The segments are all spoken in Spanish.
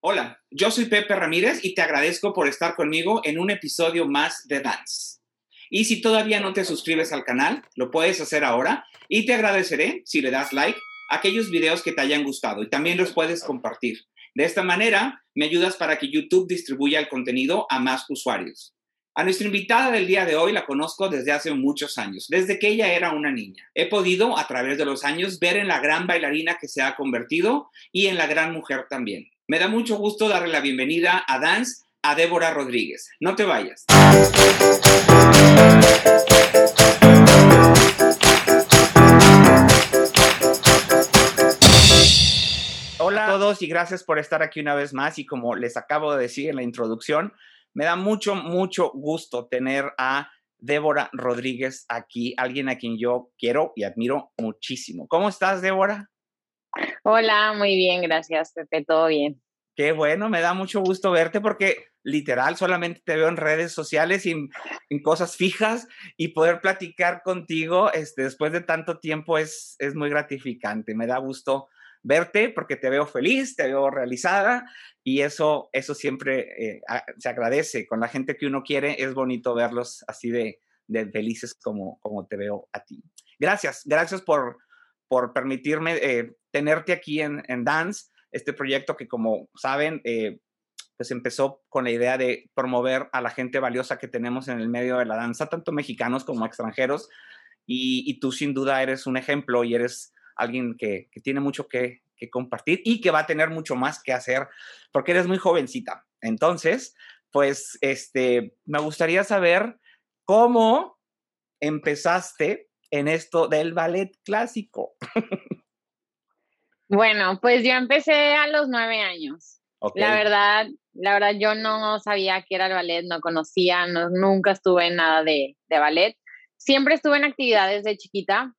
Hola, yo soy Pepe Ramírez y te agradezco por estar conmigo en un episodio más de Dance. Y si todavía no te suscribes al canal, lo puedes hacer ahora y te agradeceré si le das like a aquellos videos que te hayan gustado y también los puedes compartir. De esta manera, me ayudas para que YouTube distribuya el contenido a más usuarios. A nuestra invitada del día de hoy la conozco desde hace muchos años, desde que ella era una niña. He podido, a través de los años, ver en la gran bailarina que se ha convertido y en la gran mujer también. Me da mucho gusto darle la bienvenida a Dance a Débora Rodríguez. No te vayas. Hola a todos y gracias por estar aquí una vez más. Y como les acabo de decir en la introducción, me da mucho, mucho gusto tener a Débora Rodríguez aquí, alguien a quien yo quiero y admiro muchísimo. ¿Cómo estás, Débora? Hola, muy bien, gracias, Pepe, todo bien. Qué bueno, me da mucho gusto verte porque literal solamente te veo en redes sociales y en, cosas fijas y poder platicar contigo este, después de tanto tiempo es, es muy gratificante. Me da gusto verte porque te veo feliz, te veo realizada y eso, eso siempre eh, se agradece. Con la gente que uno quiere es bonito verlos así de, de felices como, como te veo a ti. Gracias, gracias por, por permitirme eh, tenerte aquí en, en, Dance, este proyecto que como saben, eh, pues empezó con la idea de promover a la gente valiosa que tenemos en el medio de la danza, tanto mexicanos como extranjeros, y, y tú sin duda eres un ejemplo y eres alguien que, que tiene mucho que, que, compartir y que va a tener mucho más que hacer, porque eres muy jovencita. Entonces, pues, este, me gustaría saber cómo empezaste en esto del ballet clásico. Bueno, pues yo empecé a los nueve años. La verdad, la verdad, yo no sabía qué era el ballet, no conocía, no, nunca estuve en nada de, de ballet. Siempre estuve en actividades de chiquita,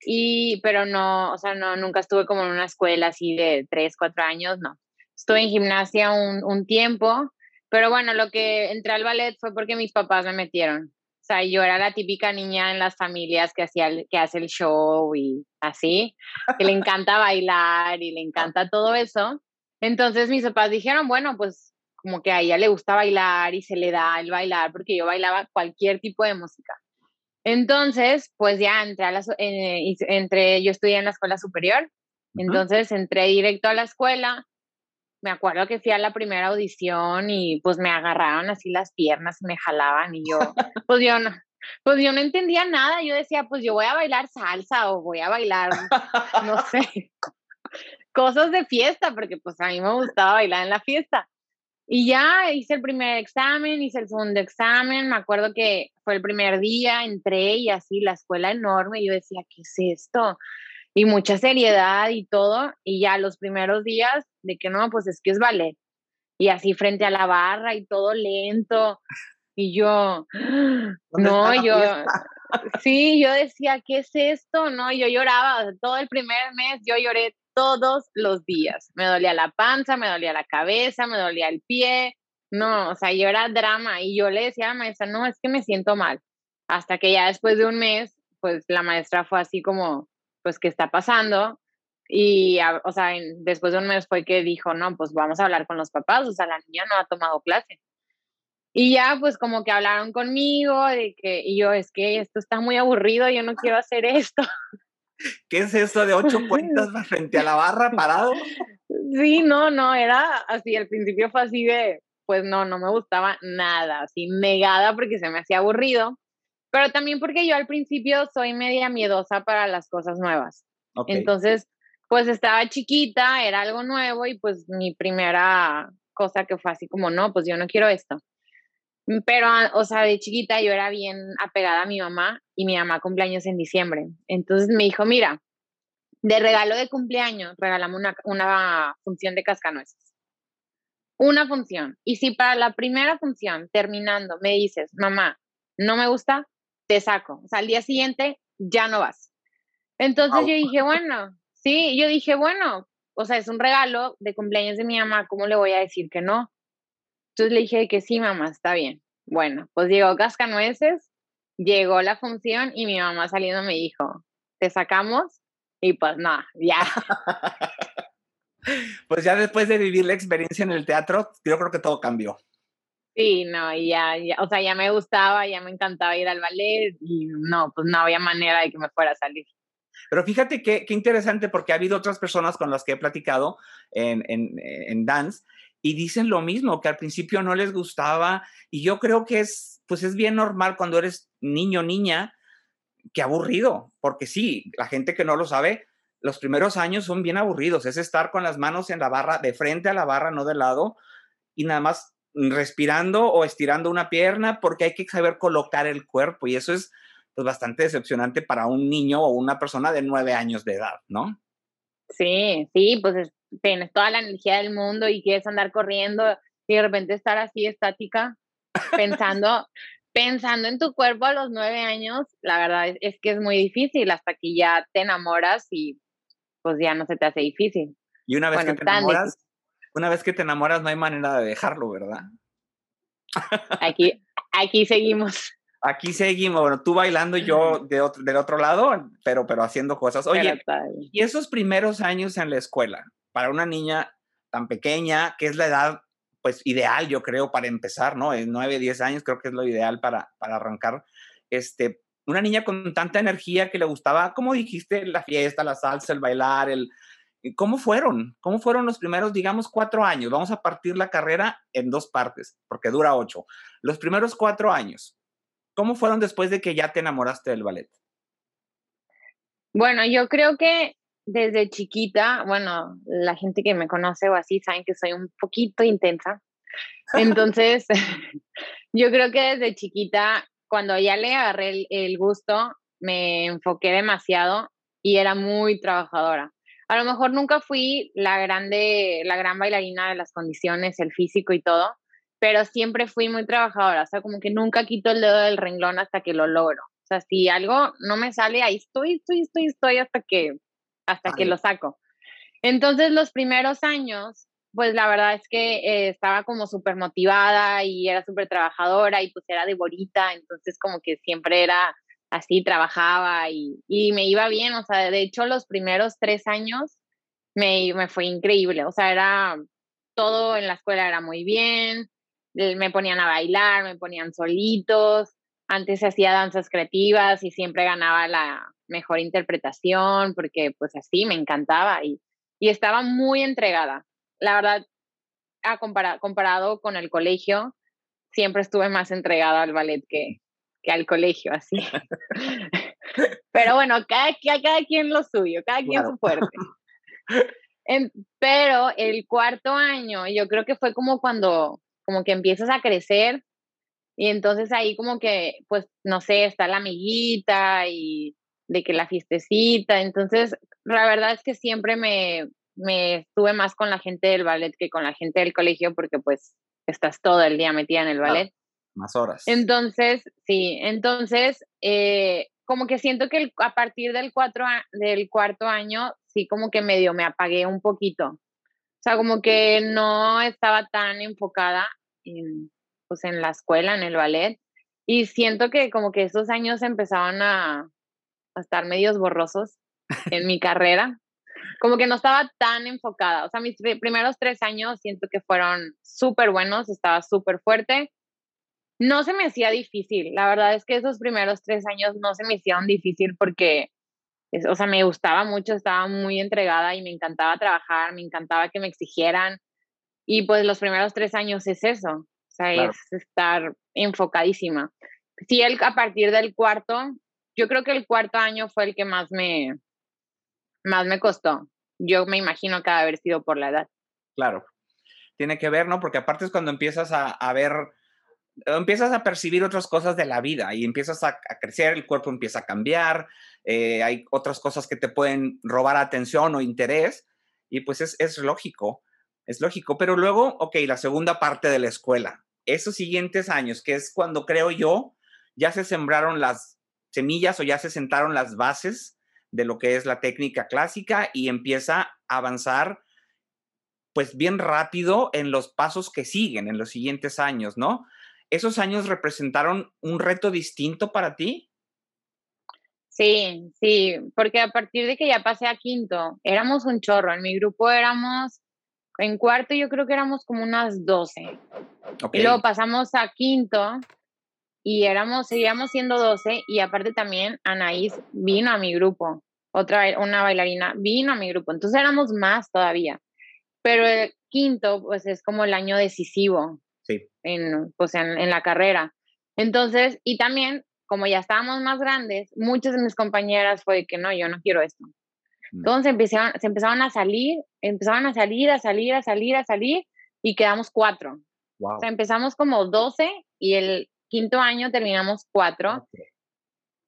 y, pero no, o sea, no, nunca estuve como en una escuela así de tres, cuatro años, no. Estuve en gimnasia un, un tiempo, pero bueno, lo que entré al ballet fue porque mis papás me metieron. O sea, yo era la típica niña en las familias que hacía, que hace el show y así, que le encanta bailar y le encanta todo eso. Entonces mis papás dijeron, bueno, pues como que a ella le gusta bailar y se le da el bailar, porque yo bailaba cualquier tipo de música. Entonces, pues ya entré a la, eh, entre, yo estudié en la escuela superior, entonces entré directo a la escuela. Me acuerdo que fui a la primera audición y pues me agarraron así las piernas y me jalaban y yo, pues yo no, pues yo no entendía nada. Yo decía, pues yo voy a bailar salsa o voy a bailar, no sé, cosas de fiesta, porque pues a mí me gustaba bailar en la fiesta. Y ya hice el primer examen, hice el segundo examen, me acuerdo que fue el primer día, entré y así la escuela enorme, yo decía, ¿qué es esto? Y mucha seriedad y todo, y ya los primeros días de que no, pues es que es ballet. Y así frente a la barra y todo lento. Y yo, no, yo, sí, yo decía, ¿qué es esto? No, yo lloraba, todo el primer mes yo lloré todos los días. Me dolía la panza, me dolía la cabeza, me dolía el pie. No, o sea, yo era drama y yo le decía a la maestra, no, es que me siento mal. Hasta que ya después de un mes, pues la maestra fue así como, pues, ¿qué está pasando? Y, o sea, después de un mes fue que dijo, no, pues vamos a hablar con los papás, o sea, la niña no ha tomado clase. Y ya, pues como que hablaron conmigo de que, y yo, es que esto está muy aburrido, yo no quiero hacer esto. ¿Qué es eso de ocho cuentas frente a la barra parado? Sí, no, no, era así, al principio fue así de, pues no, no me gustaba nada, así negada porque se me hacía aburrido, pero también porque yo al principio soy media miedosa para las cosas nuevas. Entonces, pues estaba chiquita, era algo nuevo y pues mi primera cosa que fue así como, no, pues yo no quiero esto. Pero, ah, o sea, de chiquita yo era bien apegada a mi mamá y mi mamá cumpleaños en diciembre. Entonces me dijo, mira, de regalo de cumpleaños, regalamos una, una función de cascanueces. Una función. Y si para la primera función, terminando, me dices, mamá, no me gusta, te saco. O sea, al día siguiente ya no vas. Entonces yo dije, bueno, sí, yo dije, bueno, o sea, es un regalo de cumpleaños de mi mamá, ¿cómo le voy a decir que no? Entonces le dije que sí, mamá, está bien. Bueno, pues llegó Cascanueces, llegó la función y mi mamá saliendo me dijo, ¿te sacamos? Y pues nada, ya. Pues ya después de vivir la experiencia en el teatro, yo creo que todo cambió. Sí, no, ya, ya, o sea, ya me gustaba, ya me encantaba ir al ballet y no, pues no había manera de que me fuera a salir. Pero fíjate qué, qué interesante porque ha habido otras personas con las que he platicado en, en, en dance y dicen lo mismo, que al principio no les gustaba y yo creo que es, pues es bien normal cuando eres niño, niña, que aburrido, porque sí, la gente que no lo sabe, los primeros años son bien aburridos, es estar con las manos en la barra, de frente a la barra, no de lado, y nada más respirando o estirando una pierna porque hay que saber colocar el cuerpo y eso es pues, bastante decepcionante para un niño o una persona de nueve años de edad, ¿no? Sí, sí, pues tienes toda la energía del mundo y quieres andar corriendo y de repente estar así estática pensando pensando en tu cuerpo a los nueve años, la verdad es, que es muy difícil hasta que ya te enamoras y pues ya no se te hace difícil. Y una vez que te enamoras, una vez que te enamoras no hay manera de dejarlo, ¿verdad? Aquí, aquí seguimos. Aquí seguimos, bueno, tú bailando y yo de otro, del otro lado, pero, pero haciendo cosas. Oye, y esos primeros años en la escuela, para una niña tan pequeña, que es la edad pues ideal, yo creo, para empezar, ¿no? En 9, 10 años creo que es lo ideal para, para arrancar. Este, una niña con tanta energía que le gustaba, como dijiste, la fiesta, la salsa, el bailar, el... ¿Cómo fueron? ¿Cómo fueron los primeros, digamos, cuatro años? Vamos a partir la carrera en dos partes, porque dura ocho. Los primeros cuatro años, ¿cómo fueron después de que ya te enamoraste del ballet? Bueno, yo creo que desde chiquita, bueno, la gente que me conoce o así saben que soy un poquito intensa. Entonces, yo creo que desde chiquita, cuando ya le agarré el, gusto, me enfoqué demasiado y era muy trabajadora. A lo mejor nunca fui la grande, la gran bailarina de las condiciones, el físico y todo, pero siempre fui muy trabajadora. O sea, como que nunca quito el dedo del renglón hasta que lo logro. O sea, si algo no me sale, ahí estoy, estoy, estoy, estoy hasta que hasta que lo saco. Entonces, los primeros años, pues la verdad es que eh, estaba como súper motivada y era súper trabajadora y pues era de bolita, entonces como que siempre era así, trabajaba y, y, me iba bien, o sea, de hecho los primeros tres años me, me fue increíble, o sea, era todo en la escuela era muy bien, me ponían a bailar, me ponían solitos, antes hacía danzas creativas y siempre ganaba la, mejor interpretación, porque pues así me encantaba y, y estaba muy entregada. La verdad, a comparado con el colegio, siempre estuve más entregada al ballet que, que al colegio, así. pero bueno, cada, cada, quien lo suyo, cada quien su fuerte. pero el cuarto año, yo creo que fue como cuando, como que empiezas a crecer y entonces ahí como que, pues, no sé, está la amiguita y de que la fiestecita, entonces la verdad es que siempre me, me estuve más con la gente del ballet que con la gente del colegio porque pues estás todo el día metida en el ballet. Más horas. Entonces, sí, entonces, eh, como que siento que a partir del, cuatro, del cuarto año, sí como que medio me apagué un poquito. O sea, como que no estaba tan enfocada en, pues, en la escuela, en el ballet. Y siento que como que esos años empezaban a, a estar medios borrosos en mi carrera. Como que no estaba tan enfocada. O sea, mis primeros tres años siento que fueron súper buenos, estaba súper fuerte. No se me hacía difícil. La verdad es que esos primeros tres años no se me hicieron difícil porque, o sea, me gustaba mucho, estaba muy entregada y me encantaba trabajar, me encantaba que me exigieran. Y pues los primeros tres años es eso, o sea, es estar enfocadísima. Sí, el, a partir del cuarto yo creo que el cuarto año fue el que más me, más me costó. Yo me imagino que haber sido por la edad. Claro. Tiene que ver, ¿no? Porque aparte es cuando empiezas a, ver, empiezas a percibir otras cosas de la vida y empiezas a, crecer, el cuerpo empieza a cambiar, eh, hay otras cosas que te pueden robar atención o interés y pues es, es lógico, es lógico. Pero luego, ok, la segunda parte de la escuela, esos siguientes años, que es cuando creo yo, ya se sembraron las semillas o ya se sentaron las bases de lo que es la técnica clásica y empieza a avanzar pues bien rápido en los pasos que siguen en los siguientes años, ¿no? ¿Esos años representaron un reto distinto para ti? Sí, sí, porque a partir de que ya pasé a quinto, éramos un chorro. En mi grupo éramos, en cuarto yo creo que éramos como unas 12. Y luego pasamos a quinto y éramos, seguíamos siendo 12 y aparte también Anaís vino a mi grupo, otra, una bailarina vino a mi grupo, entonces éramos más todavía. Pero el quinto, pues es como el año decisivo sí. en, pues, en la carrera. Entonces, y también como ya estábamos más grandes, muchas de mis compañeras fue que no, yo no quiero esto. Mm. Entonces empezaron, se empezaron a salir, empezaron a salir, a salir, a salir, a salir, y quedamos cuatro. O sea, empezamos como 12 y el quinto año terminamos cuatro.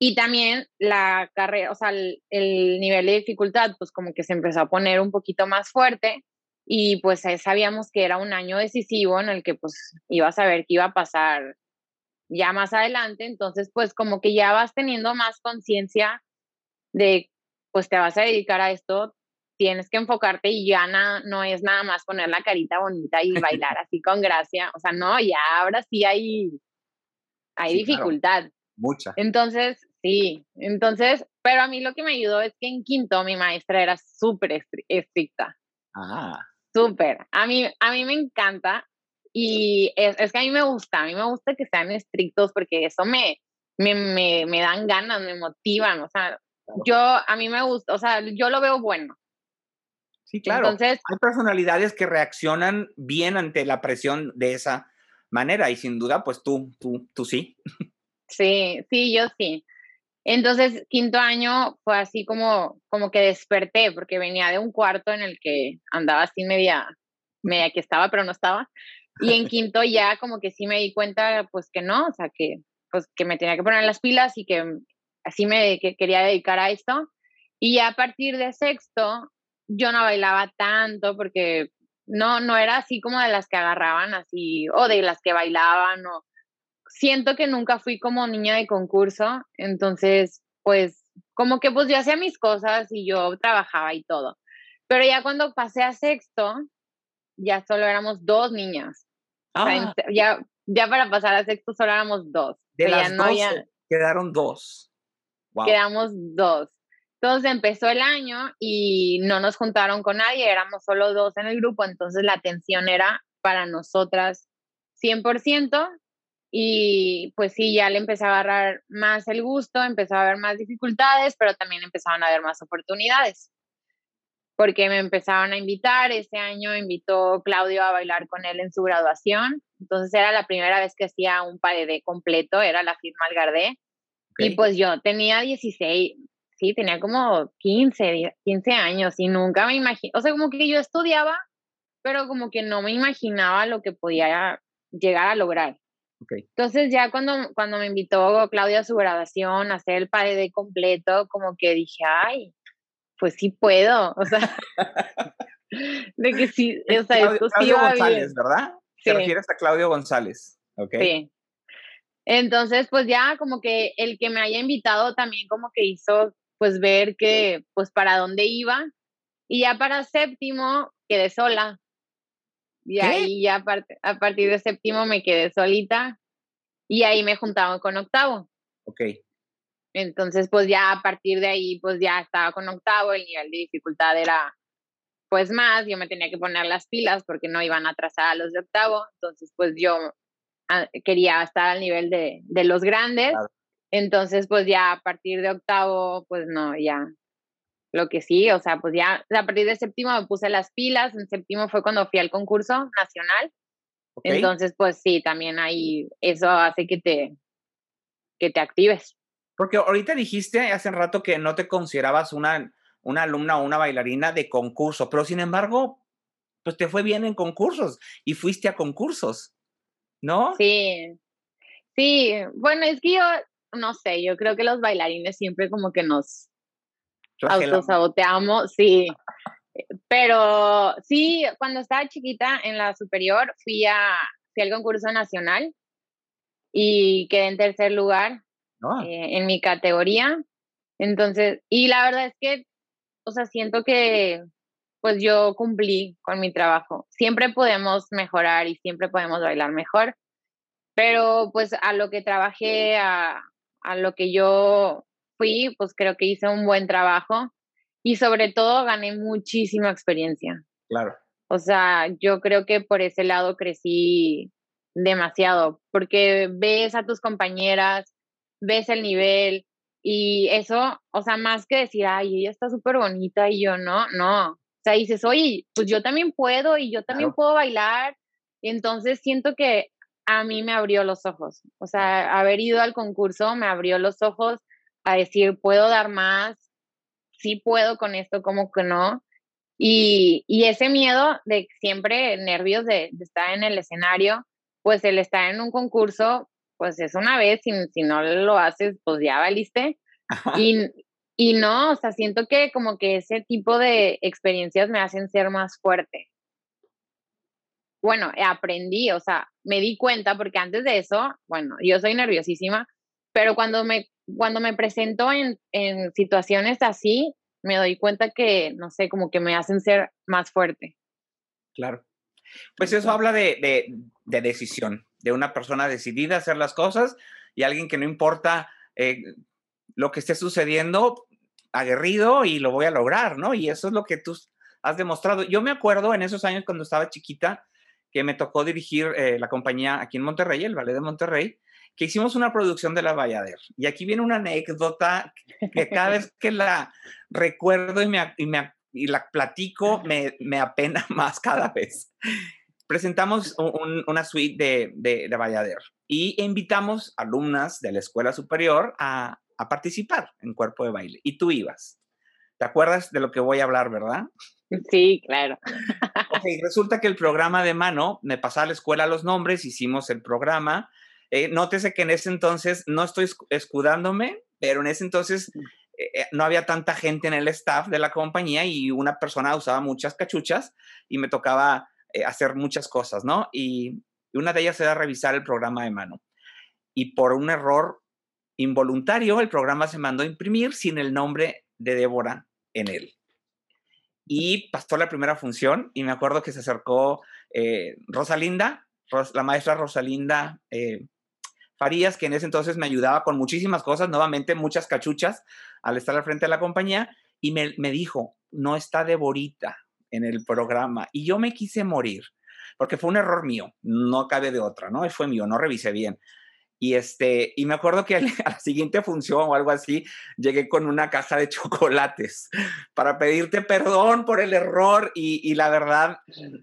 Y también la carrera, o sea, el, el, nivel de dificultad, pues como que se empezó a poner un poquito más fuerte y pues sabíamos que era un año decisivo en el que pues iba a saber qué iba a pasar ya más adelante, entonces pues como que ya vas teniendo más conciencia de pues te vas a dedicar a esto, tienes que enfocarte y ya no es nada más poner la carita bonita y bailar así con gracia, o sea, no, ya ahora sí hay, hay dificultad. mucha. Entonces, sí, entonces, pero a mí lo que me ayudó es que en quinto mi maestra era súper estricta. Ah. Súper. A mí, a mí me encanta y es, es, que a mí me gusta, a mí me gusta que sean estrictos porque eso me, me, me, me dan ganas, me motivan, o sea, yo, a mí me gusta, o sea, yo lo veo bueno. Sí, claro. Entonces, hay personalidades que reaccionan bien ante la presión de esa manera y sin duda, pues tú, tú, tú sí. Sí, sí, yo sí. Entonces, quinto año fue así como, como que desperté, porque venía de un cuarto en el que andaba así media, media que estaba, pero no estaba. Y en quinto ya como que sí me di cuenta, pues que no, o sea, que, pues, que me tenía que poner las pilas y que así me quería dedicar a esto. Y ya a partir de sexto, yo no bailaba tanto porque no, no era así como de las que agarraban así, o de las que bailaban, o siento que nunca fui como niña de concurso, entonces, pues, como que pues yo hacía mis cosas y yo trabajaba y todo. Pero ya cuando pasé a sexto, ya solo éramos dos niñas. Ah. ya, ya para pasar a sexto solo éramos dos. De las no quedaron dos. Quedamos dos. Entonces empezó el año y no nos juntaron con nadie, éramos solo dos en el grupo, entonces la atención era para nosotras 100% y pues sí, ya le empecé a agarrar más el gusto, empezó a haber más dificultades, pero también empezaron a haber más oportunidades porque me empezaron a invitar. Ese año invitó Claudio a bailar con él en su graduación. Entonces era la primera vez que hacía un paredé completo, era la firma Algardé. Y pues yo tenía 16, sí, tenía como 15, 15 años y nunca me imaginé, o sea, como que yo estudiaba, pero como que no me imaginaba lo que podía llegar a lograr. Entonces ya cuando, cuando me invitó Claudia a su graduación a hacer el paredé completo, como que dije, ay, pues sí puedo, o sea, de que sí, o sea, Claudio, sí González, ¿verdad? Sí. Te refieres a Claudio González, ¿ok? Sí. Entonces, pues ya como que el que me haya invitado también como que hizo, pues ver que, pues para dónde iba. Y ya para séptimo quedé sola. Y ahí ya a, partir de séptimo me quedé solita. Y ahí me juntaba con octavo. Ok. Entonces, pues ya a partir de ahí, pues ya estaba con octavo, el nivel de dificultad era pues más, yo me tenía que poner las pilas porque no iban a atrasar a los de octavo, entonces pues yo ah, quería estar al nivel de, de los grandes, entonces pues ya a partir de octavo, pues no, ya lo que sí, o sea, pues ya a partir de séptimo me puse las pilas, en séptimo fue cuando fui al concurso nacional, entonces pues sí, también ahí eso hace que te, que te actives. Porque ahorita dijiste hace un rato que no te considerabas una, una alumna o una bailarina de concurso, pero sin embargo, pues te fue bien en concursos y fuiste a concursos, ¿no? Sí, sí, bueno, es que yo, no sé, yo creo que los bailarines siempre como que nos autosaboteamos, sí. Pero sí, cuando estaba chiquita en la superior fui a fui al concurso nacional y quedé en tercer lugar Ah. Eh, en mi categoría. Entonces, y la verdad es que, o sea, siento que pues yo cumplí con mi trabajo. Siempre podemos mejorar y siempre podemos bailar mejor, pero pues a lo que trabajé, a, a lo que yo fui, pues creo que hice un buen trabajo y sobre todo gané muchísima experiencia. Claro. O sea, yo creo que por ese lado crecí demasiado, porque ves a tus compañeras, ves el nivel y eso, o sea, más que decir, ay, ella está súper bonita y yo no, no. O sea, dices, oye, pues yo también puedo y yo también puedo bailar. Y entonces siento que a mí me abrió los ojos. O sea, haber ido al concurso me abrió los ojos a decir, puedo dar más, sí puedo con esto, como que no. Y, y ese miedo de siempre nervios de, estar en el escenario, pues el estar en un concurso, pues es una vez, y si no lo haces, pues ya valiste. Y, y no, o sea, siento que como que ese tipo de experiencias me hacen ser más fuerte. Bueno, aprendí, o sea, me di cuenta porque antes de eso, bueno, yo soy nerviosísima, pero cuando me, cuando me presento en, en situaciones así, me doy cuenta que, no sé, como que me hacen ser más fuerte. Claro. Pues eso habla de, de, decisión, de una persona decidida a hacer las cosas y alguien que no importa eh, lo que esté sucediendo, aguerrido y lo voy a lograr, ¿no? Y eso es lo que tú has demostrado. Yo me acuerdo en esos años cuando estaba chiquita que me tocó dirigir eh, la compañía aquí en Monterrey, el Ballet de Monterrey, que hicimos una producción de La Bayader. Y aquí viene una anécdota que cada vez que la recuerdo y, me, y, me, y la platico, me, me, apena más cada vez. Presentamos una suite de, de, de y invitamos alumnas de la escuela superior a, a participar en cuerpo de baile. Y tú ibas. ¿Te acuerdas de lo que voy a hablar, verdad? Sí, claro. Ok, resulta que el programa de mano, me pasaba a la escuela los nombres, hicimos el programa. Eh, nótese que en ese entonces, no estoy escudándome, pero en ese entonces eh, eh, no había tanta gente en el staff de la compañía y una persona usaba muchas cachuchas y me tocaba eh, hacer muchas cosas, ¿no? Y, y una de ellas era revisar el programa de mano. Y por un error involuntario, el programa se mandó a imprimir sin el nombre de Débora en él. Y pasó la primera función y me acuerdo que se acercó eh, Rosalinda, la maestra Rosalinda eh, Que en ese entonces me ayudaba con muchísimas cosas, nuevamente muchas cachuchas al estar al frente de la compañía, y me, me dijo, no está Deborita en el programa. Y yo me quise morir, porque fue un error mío, no cabe de otra, ¿no? Fue mío, no revisé bien. Y, este, y me acuerdo que a la siguiente función o algo así, llegué con una caja de chocolates para pedirte perdón por el error y, y la verdad,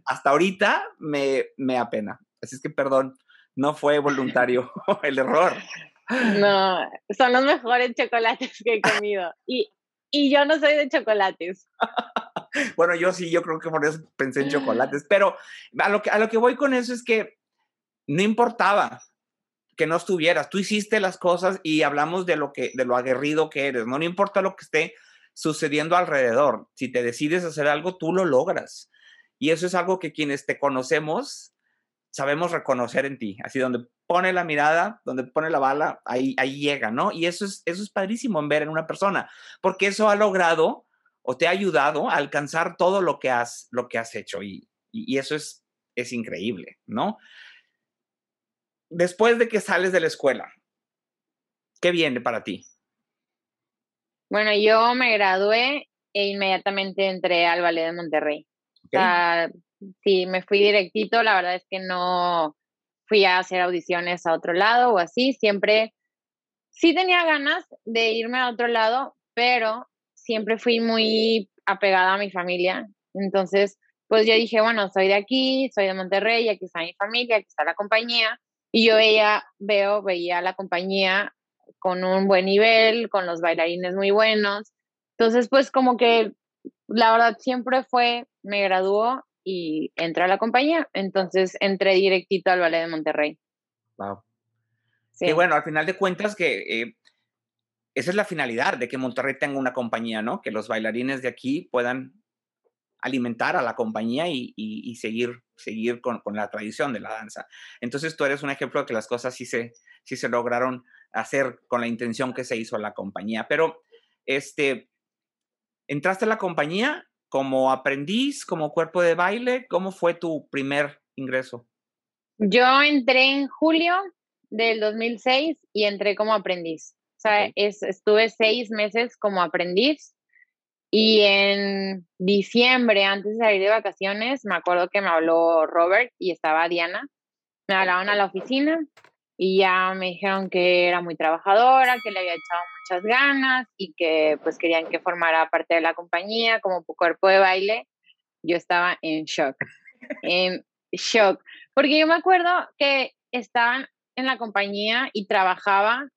hasta ahorita me, me apena. Así es que perdón, no fue voluntario el error. No, son los mejores chocolates que he comido. Y, y yo no soy de chocolates. bueno, yo sí, yo creo que por eso pensé en chocolates, pero a lo que, a lo que voy con eso es que no importaba, que no estuvieras. Tú hiciste las cosas y hablamos de lo que, de lo aguerrido que eres. No, no importa lo que esté sucediendo alrededor. Si te decides hacer algo, tú lo logras. Y eso es algo que quienes te conocemos sabemos reconocer en ti. Así donde pone la mirada, donde pone la bala, ahí, ahí llega, ¿no? Y eso es, eso es padrísimo en ver en una persona, porque eso ha logrado o te ha ayudado a alcanzar todo lo que has, lo que has hecho. Y, y, y eso es, es increíble, ¿no? después de que sales de la escuela, ¿qué viene para ti? Bueno, yo me gradué e inmediatamente entré al Ballet de Monterrey. O sea, sí, me fui directito, la verdad es que no fui a hacer audiciones a otro lado o así, siempre sí tenía ganas de irme a otro lado, pero siempre fui muy apegada a mi familia. Entonces, pues yo dije, bueno, soy de aquí, soy de Monterrey, aquí está mi familia, aquí está la compañía. Y yo veía, veo, veía la compañía con un buen nivel, con los bailarines muy buenos. Entonces, pues como que la verdad siempre fue, me graduó y entré a la compañía. Entonces entré directito al Ballet de Monterrey. Wow. Sí. Y bueno, al final de cuentas que eh, esa es la finalidad de que Monterrey tenga una compañía, ¿no? Que los bailarines de aquí puedan alimentar a la compañía y, seguir, seguir con, la tradición de la danza. Entonces tú eres un ejemplo de que las cosas sí se, sí se lograron hacer con la intención que se hizo la compañía. Pero, este, ¿entraste a la compañía como aprendiz, como cuerpo de baile? ¿Cómo fue tu primer ingreso? Yo entré en julio del 2006 y entré como aprendiz. O sea, estuve seis meses como aprendiz y en diciembre, antes de salir de vacaciones, me acuerdo que me habló Robert y estaba Diana. Me hablaron a la oficina y ya me dijeron que era muy trabajadora, que le había echado muchas ganas y que pues querían que formara parte de la compañía como cuerpo de baile. Yo estaba en shock, en shock, porque yo me acuerdo que estaban en la compañía y trabajaba,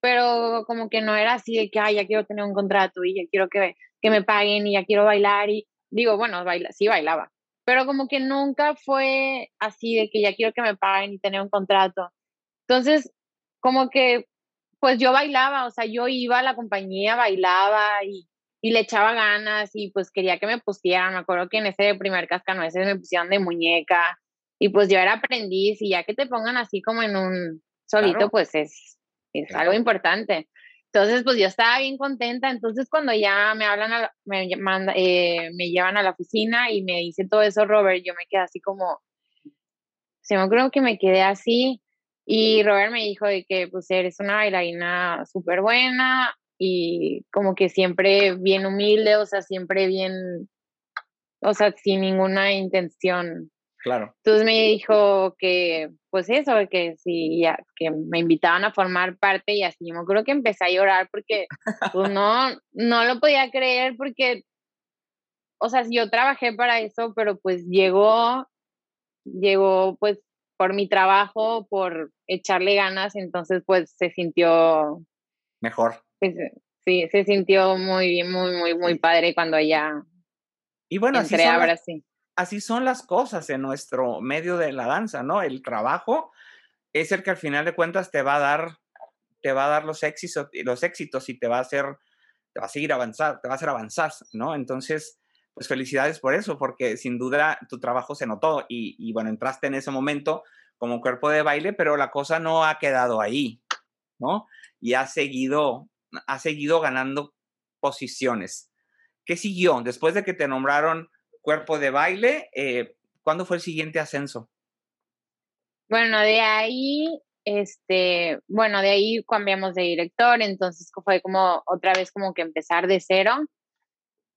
pero como que no era así de que, ay, ya quiero tener un contrato y ya quiero que que me paguen y ya quiero bailar y digo, bueno, baila, sí bailaba, pero como que nunca fue así de que ya quiero que me paguen y tener un contrato. Entonces, como que, pues yo bailaba, o sea, yo iba a la compañía, bailaba y, y le echaba ganas y pues quería que me pusieran. Me acuerdo que en ese primer cascanueces me pusieron de muñeca y pues yo era aprendiz y ya que te pongan así como en un solito, pues es, es algo importante. Entonces, pues yo estaba bien contenta. Entonces, cuando ya me hablan, me, manda, eh, me llevan a la oficina y me dice todo eso, Robert, yo me quedé así como, se me creo que me quedé así. Y Robert me dijo de que, pues, eres una bailarina súper buena y como que siempre bien humilde, o sea, siempre bien, o sea, sin ninguna intención Claro. Entonces me dijo que, pues eso, que sí, ya, que me invitaban a formar parte y así. Yo creo que empecé a llorar porque, pues no, no lo podía creer porque, o sea, yo trabajé para eso, pero pues llegó, llegó pues por mi trabajo, por echarle ganas, entonces pues se sintió mejor. Pues, sí, se sintió muy, muy, muy, muy padre cuando ya y bueno, entré ahora sí así son las cosas en nuestro medio de la danza, ¿no? El trabajo es el que al final de cuentas te va a dar, te va a dar los éxitos, los éxitos y te va a hacer, te va a seguir avanzar, te va a hacer avanzar, ¿no? Entonces, pues felicidades por eso, porque sin duda tu trabajo se notó y, bueno, entraste en ese momento como cuerpo de baile, pero la cosa no ha quedado ahí, ¿no? Y ha seguido, ha seguido ganando posiciones. ¿Qué siguió? Después de que te nombraron cuerpo de baile, eh, ¿cuándo fue el siguiente ascenso? Bueno, de ahí, este, bueno, de ahí cambiamos de director, entonces fue como otra vez como que empezar de cero.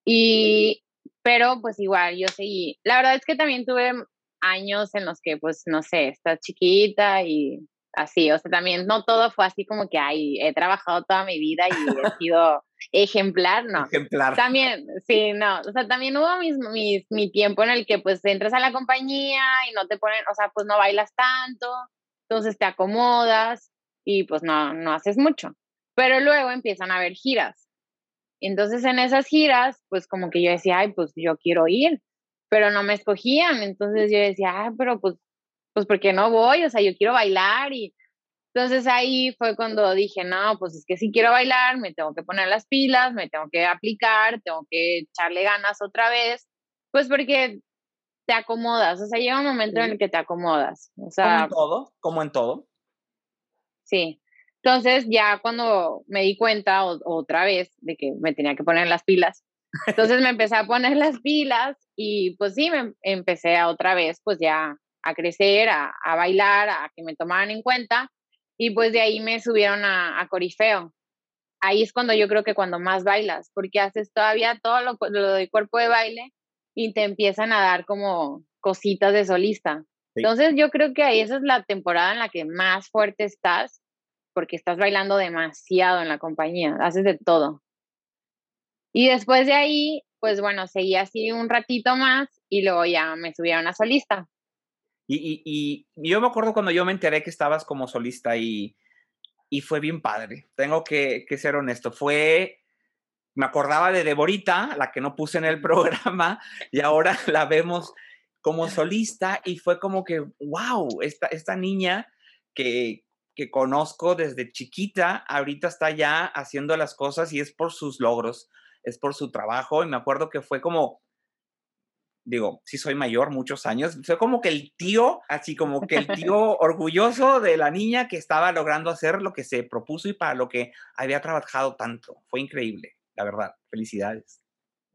Y, pero pues igual, yo seguí. La verdad es que también tuve años en los que, pues, no sé, estás chiquita y así, o sea, también no todo fue así como que, ay, he trabajado toda mi vida y he sido ejemplar, no. Ejemplar. También, sí, no, o sea, también hubo mis, mis, mi tiempo en el que pues entras a la compañía y no te ponen, o sea, pues no bailas tanto, entonces te acomodas y pues no, no haces mucho. Pero luego empiezan a haber giras. Entonces en esas giras, pues como que yo decía, ay, pues yo quiero ir, pero no me escogían. Entonces yo decía, ay, pero pues, pues, ¿por qué no voy? O sea, yo quiero bailar y entonces ahí fue cuando dije, no, pues es que si quiero bailar, me tengo que poner las pilas, me tengo que aplicar, tengo que echarle ganas otra vez, pues porque te acomodas, o sea, llega un momento en el que te acomodas. O sea, como en todo, como en todo. Sí. Entonces ya cuando me di cuenta otra vez de que me tenía que poner las pilas, entonces me empecé a poner las pilas y pues sí, me empecé a otra vez pues ya a crecer, a, a bailar, a que me tomaran en cuenta y pues de ahí me subieron a, Corifeo. Ahí es cuando yo creo que cuando más bailas, porque haces todavía todo lo, lo de cuerpo de baile y te empiezan a dar como cositas de solista. Entonces yo creo que ahí esa es la temporada en la que más fuerte estás, porque estás bailando demasiado en la compañía, haces de todo. Y después de ahí, pues bueno, seguí así un ratito más y luego ya me subieron a solista. Y, yo me acuerdo cuando yo me enteré que estabas como solista y, y fue bien padre. Tengo que, ser honesto. Fue, me acordaba de Deborita, la que no puse en el programa, y ahora la vemos como solista y fue como que, wow, esta, esta niña que, que conozco desde chiquita, ahorita está ya haciendo las cosas y es por sus logros, es por su trabajo. Y me acuerdo que fue como, digo, sí soy mayor, muchos años, soy como que el tío, así como que el tío orgulloso de la niña que estaba logrando hacer lo que se propuso y para lo que había trabajado tanto. Fue increíble, la verdad. Felicidades.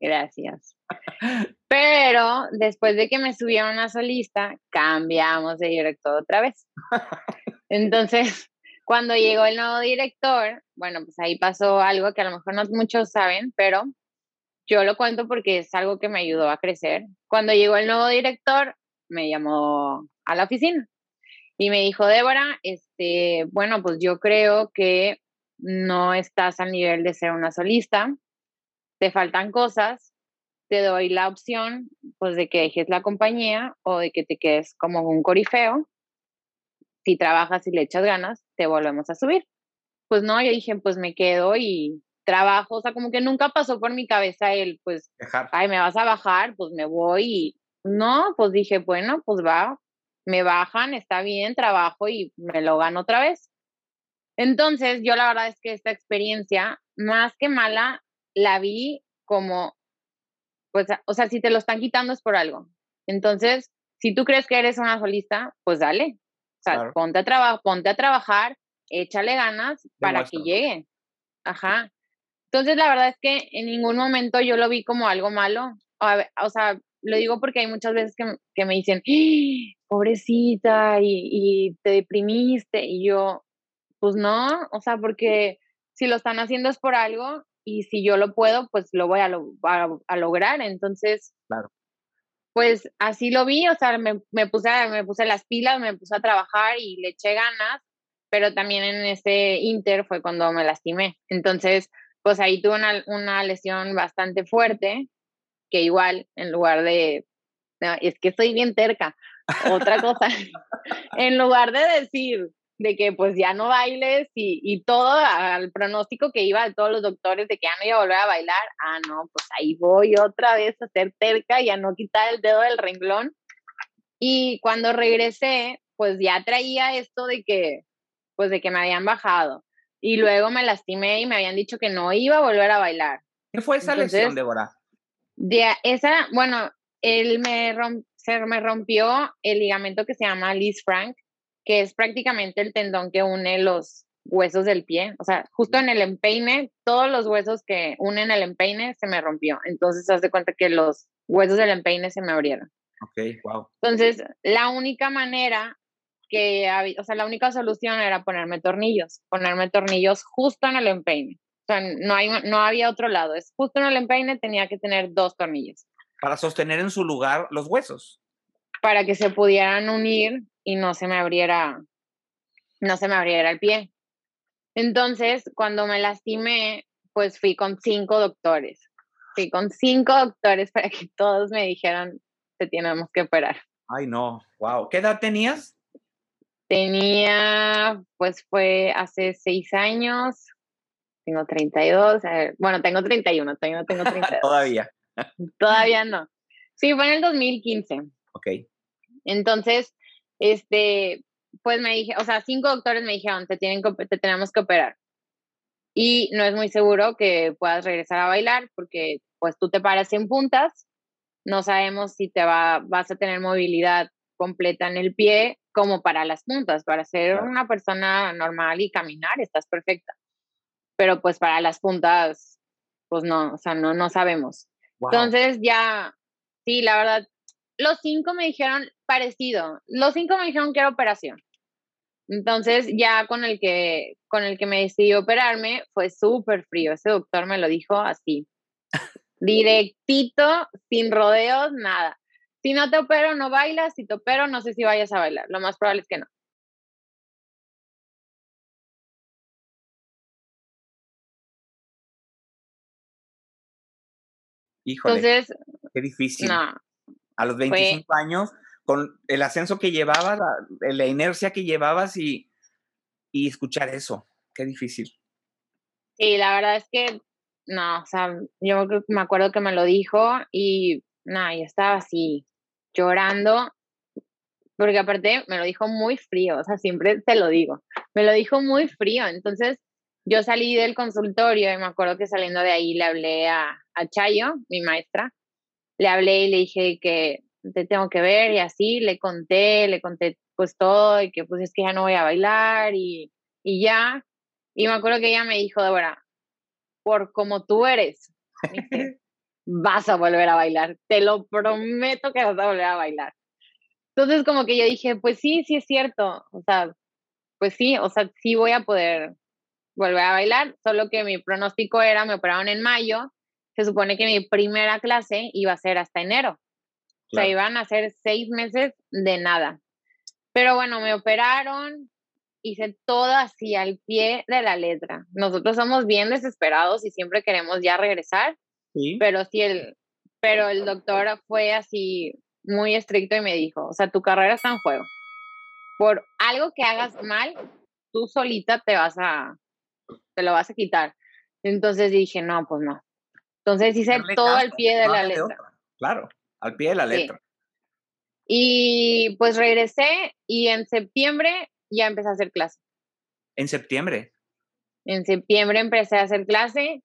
Gracias. Pero después de que me subieron a solista, cambiamos de director otra vez. Entonces, Cuando llegó el nuevo director, bueno, pues ahí pasó algo que a lo mejor no muchos saben, pero yo lo cuento porque es algo que me ayudó a crecer. Cuando llegó el nuevo director, me llamó a la oficina y me dijo, Débora, este, bueno, pues yo creo que no estás al nivel de ser una solista, te faltan cosas, te doy la opción pues de que dejes la compañía o de que te quedes como un corifeo. Si trabajas y le echas ganas, te volvemos a subir. Pues no, yo dije, pues me quedo y trabajo, o sea, como que nunca pasó por mi cabeza el, pues, ay, me vas a bajar, pues me voy y no, pues dije, bueno, pues va, me bajan, está bien, trabajo y me lo gano otra vez. Entonces, yo la verdad es que esta experiencia, más que mala, la vi como, pues, o sea, si te lo están quitando es por algo. Entonces, si tú crees que eres una solista, pues dale. O sea, ponte, a ponte a trabajar, échale ganas para que llegue. Ajá. Entonces, la verdad es que en ningún momento yo lo vi como algo malo. O, sea, lo digo porque hay muchas veces que, que me dicen, ¡Ah! pobrecita, y, y, te deprimiste. Y yo, pues no, o sea, porque si lo están haciendo es por algo y si yo lo puedo, pues lo voy a, a, lograr. Entonces, claro. Pues así lo vi, o sea, me, puse, me puse las pilas, me puse a trabajar y le eché ganas, pero también en ese inter fue cuando me lastimé. Entonces, pues ahí tuve una, una lesión bastante fuerte, que igual, en lugar de, es que soy bien terca, otra cosa, en lugar de decir, de que pues ya no bailes y, y, todo al pronóstico que iba de todos los doctores de que ya no iba a volver a bailar, ah, no, pues ahí voy otra vez a ser terca y a no quitar el dedo del renglón. Y cuando regresé, pues ya traía esto de que, pues de que me habían bajado. Y luego me lastimé y me habían dicho que no iba a volver a bailar. ¿Qué fue esa lesión, Débora? De esa, bueno, él me, se me rompió el ligamento que se llama Liz Frank, que es prácticamente el tendón que une los huesos del pie. O sea, justo en el empeine, todos los huesos que unen el empeine se me rompió. Entonces, haz de cuenta que los huesos del empeine se me abrieron. Ok, wow. Entonces, la única manera que, había, o sea, la única solución era ponerme tornillos, ponerme tornillos justo en el empeine. O sea, no, hay, no había otro lado. Es justo en el empeine tenía que tener dos tornillos. Para sostener en su lugar los huesos. Para que se pudieran unir y no se me abriera, no se me abriera el pie. Entonces, cuando me lastimé, pues fui con cinco doctores. Fui con cinco doctores para que todos me dijeran, te tenemos que operar. Ay, no, wow. ¿Qué edad tenías? Tenía, pues fue hace seis años, tengo 32, eh, bueno, tengo 31, tengo, tengo 32. Todavía. Todavía no. Sí, fue en el 2015. Ok. Entonces, este, pues me dije, o sea, cinco doctores me dijeron, te, tienen que, te tenemos que operar. Y no es muy seguro que puedas regresar a bailar porque pues tú te paras en puntas, no sabemos si te va, vas a tener movilidad completa en el pie como para las puntas, para ser una persona normal y caminar estás perfecta. Pero pues para las puntas, pues no, o sea, no, no sabemos. Entonces ya, sí, la verdad, los cinco me dijeron parecido. Los cinco me dijeron que era operación. Entonces, ya con el que, con el que me decidí operarme, fue súper frío. Ese doctor me lo dijo así. Directito, sin rodeos, nada. Si no te opero, no bailas. Si te opero, no sé si vayas a bailar. Lo más probable es que no. Híjole. Entonces, qué difícil. No, a los 25 años, con el ascenso que llevabas, la, inercia que llevabas y, y escuchar eso. Qué difícil. Sí, la verdad es que, no, o sea, yo me acuerdo que me lo dijo y, no, yo estaba así, llorando, porque aparte me lo dijo muy frío, o sea, siempre te lo digo, me lo dijo muy frío, entonces yo salí del consultorio y me acuerdo que saliendo de ahí le hablé a, a Chayo, mi maestra, le hablé y le dije que te tengo que ver y así, le conté, le conté pues todo y que pues es que ya no voy a bailar y, y ya. Y me acuerdo que ella me dijo, Débora, por como tú eres, vas a volver a bailar, te lo prometo que vas a volver a bailar. Entonces como que yo dije, pues sí, sí es cierto, o sea, pues sí, o sea, sí voy a poder volver a bailar, solo que mi pronóstico era, me operaron en mayo, se supone que mi primera clase iba a ser hasta enero. O sea, iban a ser seis meses de nada. Pero bueno, me operaron, hice todo así al pie de la letra. Nosotros somos bien desesperados y siempre queremos ya regresar, ¿Sí? pero sí el, pero el doctor fue así muy estricto y me dijo, o sea, tu carrera está en juego. Por algo que hagas mal, tú solita te vas a, te lo vas a quitar. Entonces dije, no, pues no. Entonces hice todo al pie de la letra. claro, al pie de la letra. Y pues regresé y en septiembre ya empecé a hacer clase. ¿En septiembre? En septiembre empecé a hacer clase.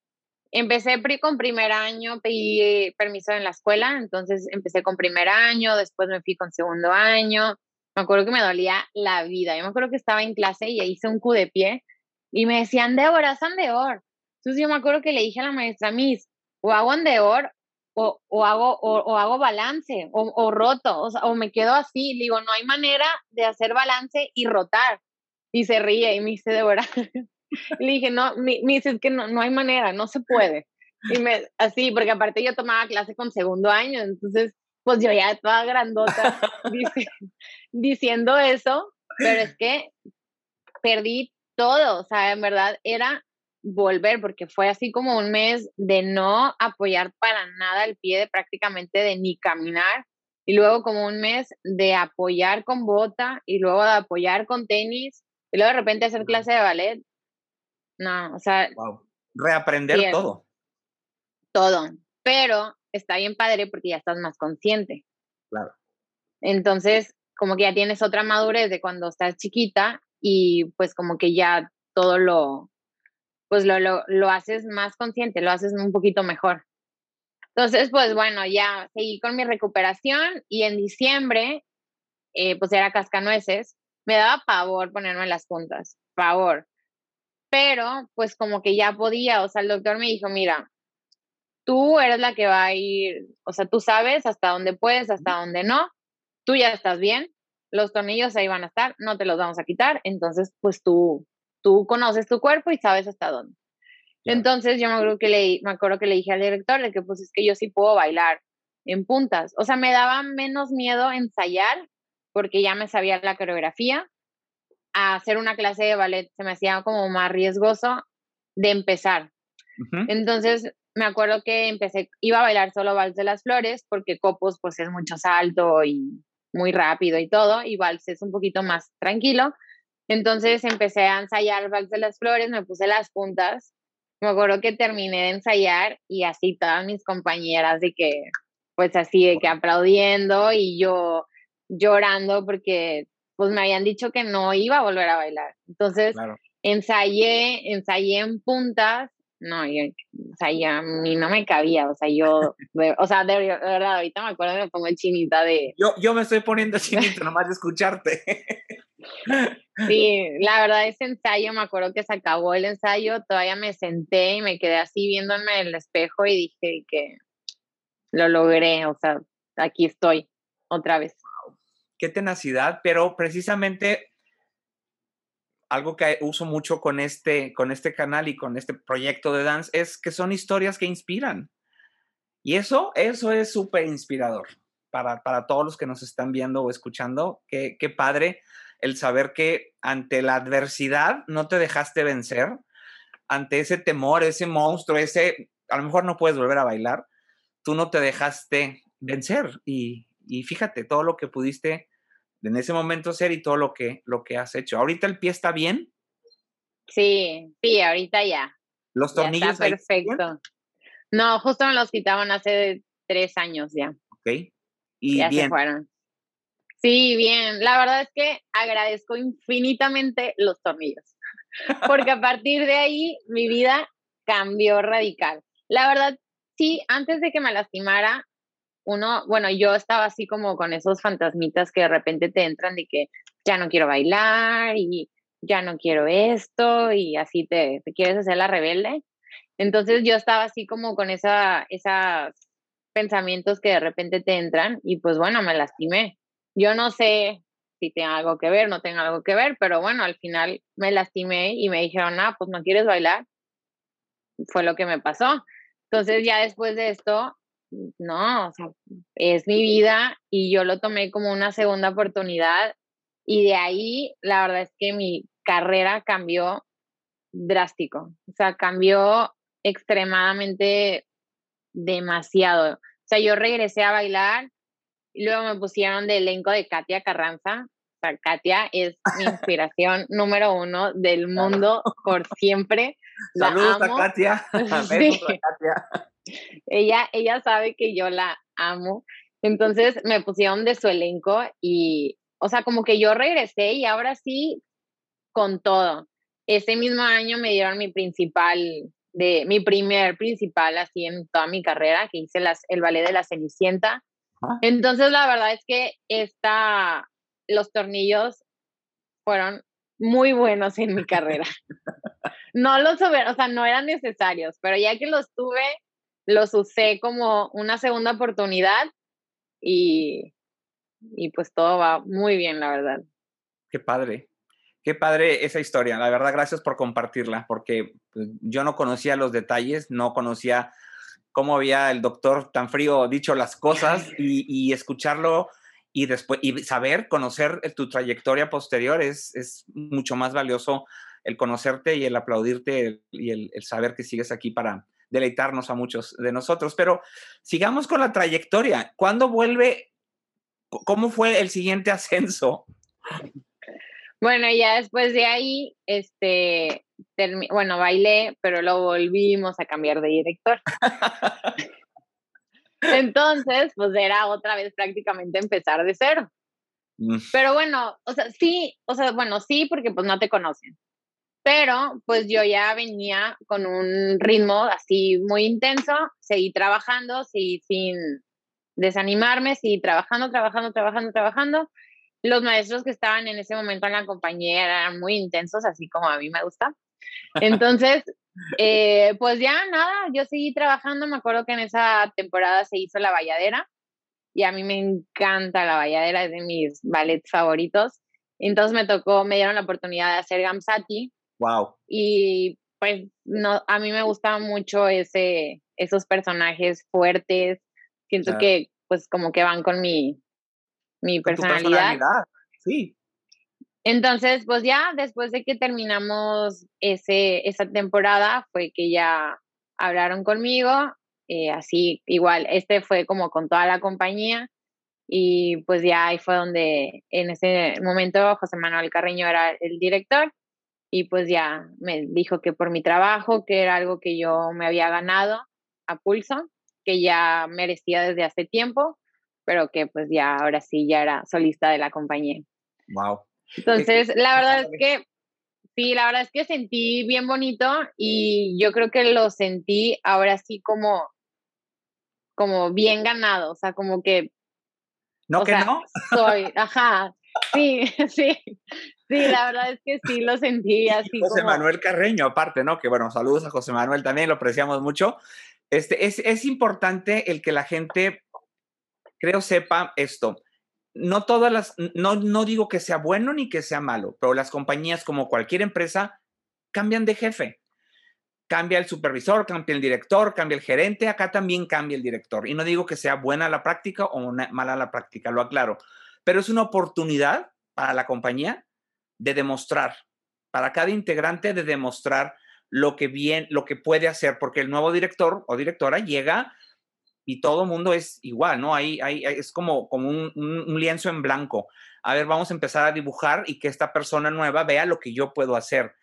Empecé con primer año, pedí permiso en la escuela, entonces empecé con primer año, después me fui con segundo año. Me acuerdo que me dolía la vida. Yo me acuerdo que estaba en clase y hice un cu de pie y me decían, Débora, haz andeor. Entonces yo me acuerdo que le dije a la maestra, Miss, o hago andeor o, o hago, o, hago balance, o, o roto, o, o, me quedo así. Le digo, no hay manera de hacer balance y rotar. Y se ríe y me dice, Débora. le dije, no, me, dice, es que no, no hay manera, no se puede. Y me, así, porque aparte yo tomaba clase con segundo año, entonces, pues yo ya toda grandota dice, diciendo eso, pero es que perdí todo, o sea, en verdad era volver, porque fue así como un mes de no apoyar para nada el pie, de prácticamente de ni caminar, y luego como un mes de apoyar con bota, y luego de apoyar con tenis, y luego de repente hacer clase de ballet. No, o sea... Reaprender todo. Todo, pero está bien padre porque ya estás más consciente. Claro. Entonces, como que ya tienes otra madurez de cuando estás chiquita y pues como que ya todo lo, pues lo, lo, lo haces más consciente, lo haces un poquito mejor. Entonces, pues bueno, ya seguí con mi recuperación y en diciembre, eh, pues era cascanueces, me daba pavor ponerme las puntas, pavor. Pero, pues como que ya podía, o sea, el doctor me dijo, mira, tú eres la que va a ir, o sea, tú sabes hasta dónde puedes, hasta dónde no, tú ya estás bien, los tornillos ahí van a estar, no te los vamos a quitar, entonces pues tú, tú conoces tu cuerpo y sabes hasta dónde. Entonces yo me acuerdo, que le, me acuerdo que le dije al director de que pues es que yo sí puedo bailar en puntas, o sea, me daba menos miedo ensayar porque ya me sabía la coreografía, a hacer una clase de ballet se me hacía como más riesgoso de empezar. Entonces me acuerdo que empecé, iba a bailar solo Vals de las Flores porque Copos pues es mucho salto y muy rápido y todo, y Vals es un poquito más tranquilo. Entonces empecé a ensayar Vals de las Flores, me puse las puntas. Me acuerdo que terminé de ensayar y así todas mis compañeras de que, pues así de que aplaudiendo y yo llorando porque pues me habían dicho que no iba a volver a bailar. Entonces ensayé, ensayé en puntas no, yo, o sea, ya a mí no me cabía, o sea, yo, o sea, de, verdad, ahorita me acuerdo me pongo chinita de... Yo, yo me estoy poniendo chinito nomás de escucharte. Sí, la verdad ese ensayo, me acuerdo que se acabó el ensayo, todavía me senté y me quedé así viéndome en el espejo y dije que lo logré, o sea, aquí estoy otra vez. Qué tenacidad, pero precisamente algo que uso mucho con este, con este canal y con este proyecto de dance es que son historias que inspiran. Y eso, eso es súper inspirador para, para, todos los que nos están viendo o escuchando. Qué, qué padre el saber que ante la adversidad no te dejaste vencer, ante ese temor, ese monstruo, ese, a lo mejor no puedes volver a bailar, tú no te dejaste vencer. Y, y fíjate todo lo que pudiste en ese momento ser y todo lo que, lo que has hecho. ¿Ahorita el pie está bien? Sí, sí, ahorita ya. ¿Los tornillos? está perfecto. No, justo me los quitaban hace tres años ya. Ok. Y ya bien. se fueron. Sí, bien. La verdad es que agradezco infinitamente los tornillos. Porque a partir de ahí mi vida cambió radical. La verdad, sí, antes de que me lastimara, uno, bueno, yo estaba así como con esos fantasmitas que de repente te entran de que ya no quiero bailar y ya no quiero esto y así te, quieres hacer la rebelde. Entonces yo estaba así como con esa, esos pensamientos que de repente te entran y pues bueno, me lastimé. Yo no sé si tenga algo que ver, no tenga algo que ver, pero bueno, al final me lastimé y me dijeron, ah, pues no quieres bailar. Fue lo que me pasó. Entonces ya después de esto, no, o sea, es mi vida y yo lo tomé como una segunda oportunidad y de ahí la verdad es que mi carrera cambió drástico, o sea, cambió extremadamente demasiado. O sea, yo regresé a bailar y luego me pusieron de elenco de Katia Carranza. O sea, Katia es mi inspiración número uno del mundo por siempre. Saludos a Katia. sí. Katia. Ella, ella sabe que yo la amo. Entonces me pusieron de su elenco y, o sea, como que yo regresé y ahora sí, con todo. Ese mismo año me dieron mi principal, de mi primer principal así en toda mi carrera, que hice las, el ballet de la Cenicienta. Entonces, la verdad es que esta, los tornillos fueron muy buenos en mi carrera. No los o sea, no eran necesarios, pero ya que los tuve, los usé como una segunda oportunidad y, y pues todo va muy bien, la verdad. Qué padre. Qué padre esa historia. La verdad, gracias por compartirla, porque pues, yo no conocía los detalles, no conocía cómo había el doctor tan frío dicho las cosas y, escucharlo y después y saber, conocer tu trayectoria posterior es, es, mucho más valioso el conocerte y el aplaudirte y el, el, saber que sigues aquí para deleitarnos a muchos de nosotros. Pero sigamos con la trayectoria. ¿Cuándo vuelve? ¿Cómo fue el siguiente ascenso? Bueno, ya después de ahí, este, bueno, bailé, pero luego volvimos a cambiar de director. Entonces, pues era otra vez prácticamente empezar de cero. Mm. Pero bueno, o sea, sí, o sea, bueno, sí, porque pues no te conocen. Pero pues yo ya venía con un ritmo así muy intenso, seguí trabajando, seguí sin desanimarme, seguí trabajando, trabajando, trabajando, trabajando los maestros que estaban en ese momento en la compañía eran muy intensos, así como a mí me gusta. Entonces, eh, pues ya nada, yo seguí trabajando, me acuerdo que en esa temporada se hizo La Valladera y a mí me encanta La Valladera, es de mis ballets favoritos. Entonces me tocó, me dieron la oportunidad de hacer Gamsati. Wow. Y pues no, a mí me gustan mucho ese, esos personajes fuertes. Siento que pues como que van con mi, mi personalidad. Sí. Entonces, pues ya después de que terminamos ese, esa temporada, fue que ya hablaron conmigo, eh, así igual, este fue como con toda la compañía y pues ya ahí fue donde en ese momento José Manuel Carreño era el director y pues ya me dijo que por mi trabajo, que era algo que yo me había ganado a pulso, que ya merecía desde hace tiempo pero que pues ya ahora sí ya era solista de la compañía. Wow. Entonces, la verdad es que sí, la verdad es que sentí bien bonito y yo creo que lo sentí ahora sí como como bien ganado, o sea, como que no que no. Soy, ajá. Sí, sí. Sí, la verdad es que sí lo sentí así. José Manuel Carreño, aparte, ¿no? Que bueno, saludos a José Manuel también, lo apreciamos mucho. Este, es, es importante el que la gente creo sepa esto. No todas las, no, no digo que sea bueno ni que sea malo, pero las compañías, como cualquier empresa, cambian de jefe. Cambia el supervisor, cambia el director, cambia el gerente, acá también cambia el director. Y no digo que sea buena la práctica o mala la práctica, lo aclaro, pero es una oportunidad para la compañía de demostrar, para cada integrante de demostrar lo que bien, lo que puede hacer, porque el nuevo director o directora llega y todo mundo es igual, ¿no? Ahí, ahí es como, como un, lienzo en blanco. A ver, vamos a empezar a dibujar y que esta persona nueva vea lo que yo puedo hacer.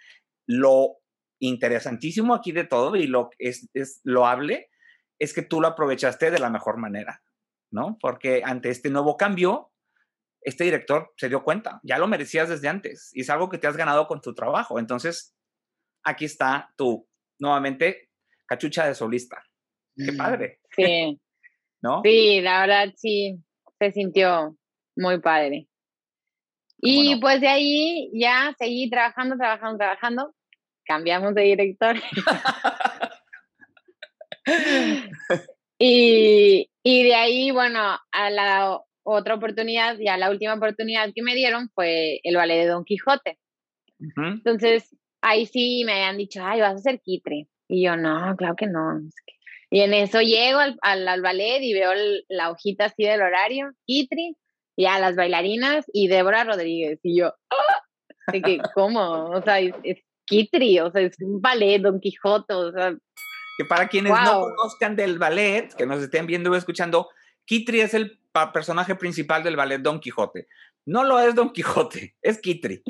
Lo interesantísimo aquí de todo y lo es, es loable es que tú lo aprovechaste de la mejor manera, ¿no? Porque ante este nuevo cambio, este director se dio cuenta, ya lo merecías desde antes y es algo que te has ganado con tu trabajo. Entonces, aquí está tu, nuevamente, cachucha de solista. Qué padre. Sí. ¿No? Sí, la verdad sí, se sintió muy padre. Y pues de ahí ya seguí trabajando, trabajando, trabajando. Cambiamos de director. y, y de ahí, bueno, a la otra oportunidad, ya la última oportunidad que me dieron fue el ballet de Don Quijote. Entonces, ahí sí me habían dicho, ay, vas a ser quitre. Y yo, no, claro que no. Y en eso llego al, al, ballet y veo la hojita así del horario, Kitri, y a las bailarinas y Débora Rodríguez. Y yo, ¡ah! que, ¿cómo? O sea, es, Kitri, o sea, es un ballet, Don Quijote, o sea. Que para quienes no conozcan del ballet, que nos estén viendo o escuchando, Kitri es el personaje principal del ballet Don Quijote. No lo es Don Quijote, es Kitri.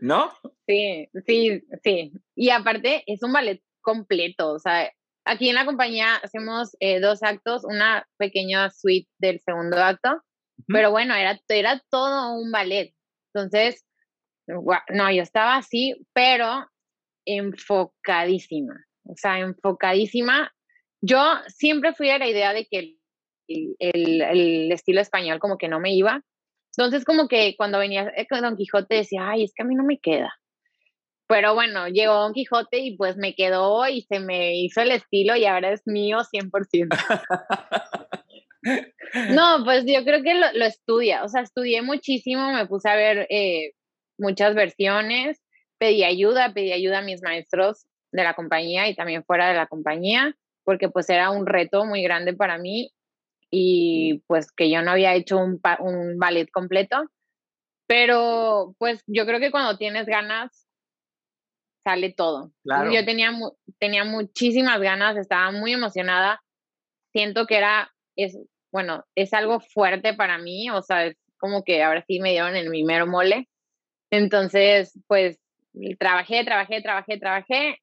¿No? Sí, sí, sí. Y aparte es un ballet completo. O sea, aquí en la compañía hacemos eh, dos actos, una pequeña suite del segundo acto, pero bueno, era, era todo un ballet. Entonces, no, yo estaba así, pero enfocadísima. O sea, enfocadísima. Yo siempre fui a la idea de que el, el estilo español como que no me iba. Entonces, como que cuando venía con Don Quijote decía, ay, es que a mí no me queda. Pero bueno, llegó Don Quijote y pues me quedó y se me hizo el estilo y ahora es mío 100%. no, pues yo creo que lo, estudia, o sea, estudié muchísimo, me puse a ver eh, muchas versiones, pedí ayuda, pedí ayuda a mis maestros de la compañía y también fuera de la compañía, porque pues era un reto muy grande para mí y pues que yo no había hecho un, un ballet completo, pero pues yo creo que cuando tienes ganas sale todo. Yo tenía, tenía muchísimas ganas, estaba muy emocionada. Siento que era, es, bueno, es algo fuerte para mí, o sea, es como que ahora sí me dieron el primero mole. Entonces, pues trabajé, trabajé, trabajé, trabajé.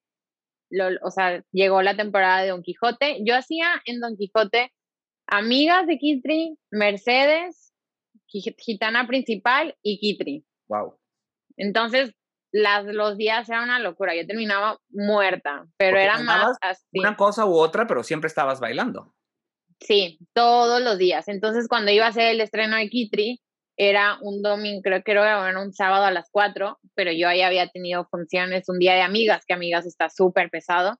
O sea, llegó la temporada de Don Quijote. Yo hacía en Don Quijote amigas de Kitri, Mercedes, gitana principal y Kitri. Wow. Entonces, las, los días eran una locura. Yo terminaba muerta, pero era más así. Una cosa u otra, pero siempre estabas bailando. Sí, todos los días. Entonces, cuando iba a hacer el estreno de Kitri, era un domingo, creo que era un sábado a las 4, pero yo ahí había tenido funciones un día de amigas, que amigas está súper pesado.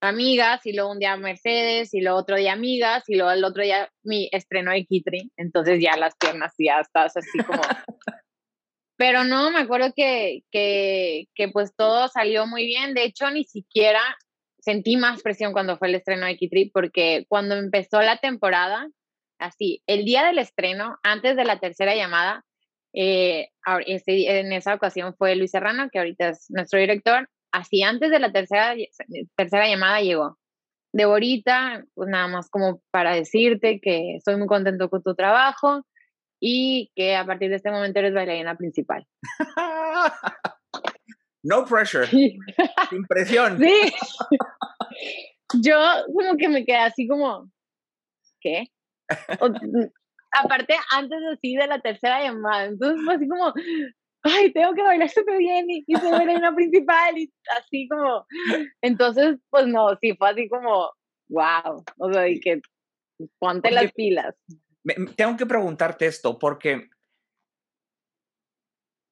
Amigas, y luego un día Mercedes, y luego otro día amigas, y luego el otro día mi estreno de Kitri. Entonces ya las piernas ya estás así como Pero no, me acuerdo que, que, que pues todo salió muy bien. De hecho, ni siquiera sentí más presión cuando fue el estreno de Kitri, porque cuando empezó la temporada, así, el día del estreno, antes de la tercera llamada, eh, este, en esa ocasión fue Luis Serrano, que ahorita es nuestro director, así antes de la tercera, tercera llamada llegó. Deborita, pues nada más como para decirte que estoy muy contento con tu trabajo, y que a partir de este momento eres bailarina principal. no pressure. Impresión. Sí. Yo como que me quedé así como, ¿qué? Aparte, antes así de la tercera llamada, entonces fue así como, ay, tengo que bailar súper bien y, y bailarina principal y así como, entonces, pues no, sí, fue así como, wow, o sea, y que ponte las pilas tengo que preguntarte esto porque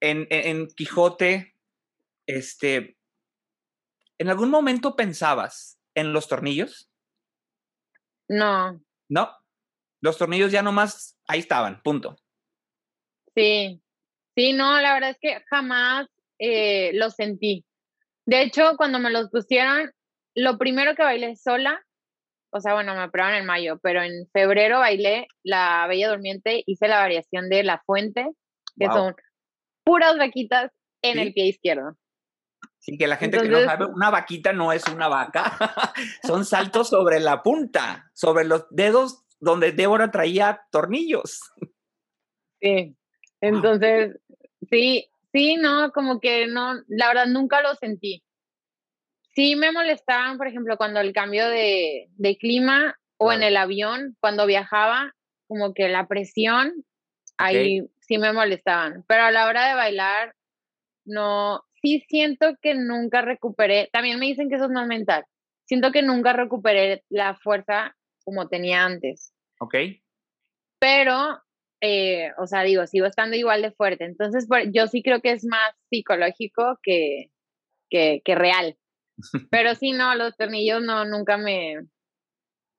en, Quijote, este, ¿en algún momento pensabas en los tornillos? No. No. Los tornillos ya nomás ahí estaban, punto. Sí. Sí, no, la verdad es que jamás eh, los sentí. De hecho, cuando me los pusieron, lo primero que bailé sola o sea, bueno, me aprobaron en mayo, pero en febrero bailé La Bella Durmiente, hice la variación de La Fuente, que son puras vaquitas en el pie izquierdo. Sí, que la gente que no sabe, una vaquita no es una vaca, son saltos sobre la punta, sobre los dedos donde Débora traía tornillos. Sí, entonces, sí, sí, no, como que no, la verdad nunca lo sentí sí me molestaban, por ejemplo, cuando el cambio de, clima o en el avión, cuando viajaba, como que la presión, ahí sí me molestaban. Pero a la hora de bailar, no, sí siento que nunca recuperé, también me dicen que eso es no mental, siento que nunca recuperé la fuerza como tenía antes. Ok. Pero, eh, o sea, digo, sigo estando igual de fuerte. Entonces, yo sí creo que es más psicológico que, que, que real. Pero sí, no, los tornillos no, nunca me,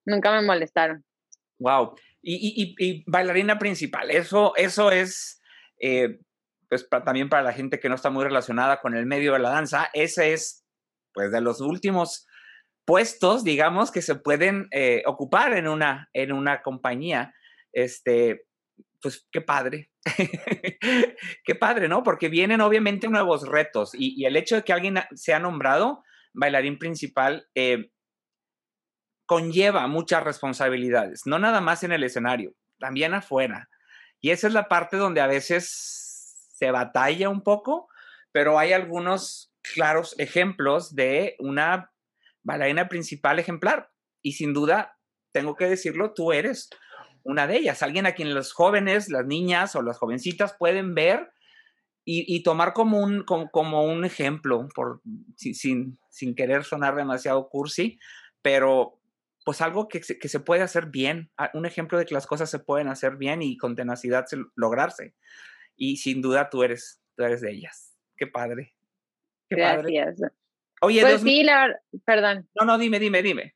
nunca me molestaron. Wow. Y, bailarina principal, eso, eso es, eh, pues también para la gente que no está muy relacionada con el medio de la danza, ese es, pues, de los últimos puestos, digamos, que se pueden eh, ocupar en una, en una compañía. Este, pues qué padre, qué padre, ¿no? Porque vienen obviamente nuevos retos y, el hecho de que alguien sea nombrado bailarín principal eh, conlleva muchas responsabilidades, no nada más en el escenario, también afuera. Y esa es la parte donde a veces se batalla un poco, pero hay algunos claros ejemplos de una bailarina principal ejemplar. Y sin duda, tengo que decirlo, tú eres una de ellas, alguien a quien los jóvenes, las niñas o las jovencitas pueden ver y, tomar como un, como, un ejemplo, por, sin, sin querer sonar demasiado cursi, pero pues algo que se, que se puede hacer bien, un ejemplo de que las cosas se pueden hacer bien y con tenacidad lograrse. Y sin duda tú eres, tú eres de ellas. Qué padre. Gracias. Oye, pues sí, la perdón. No, no, dime, dime, dime.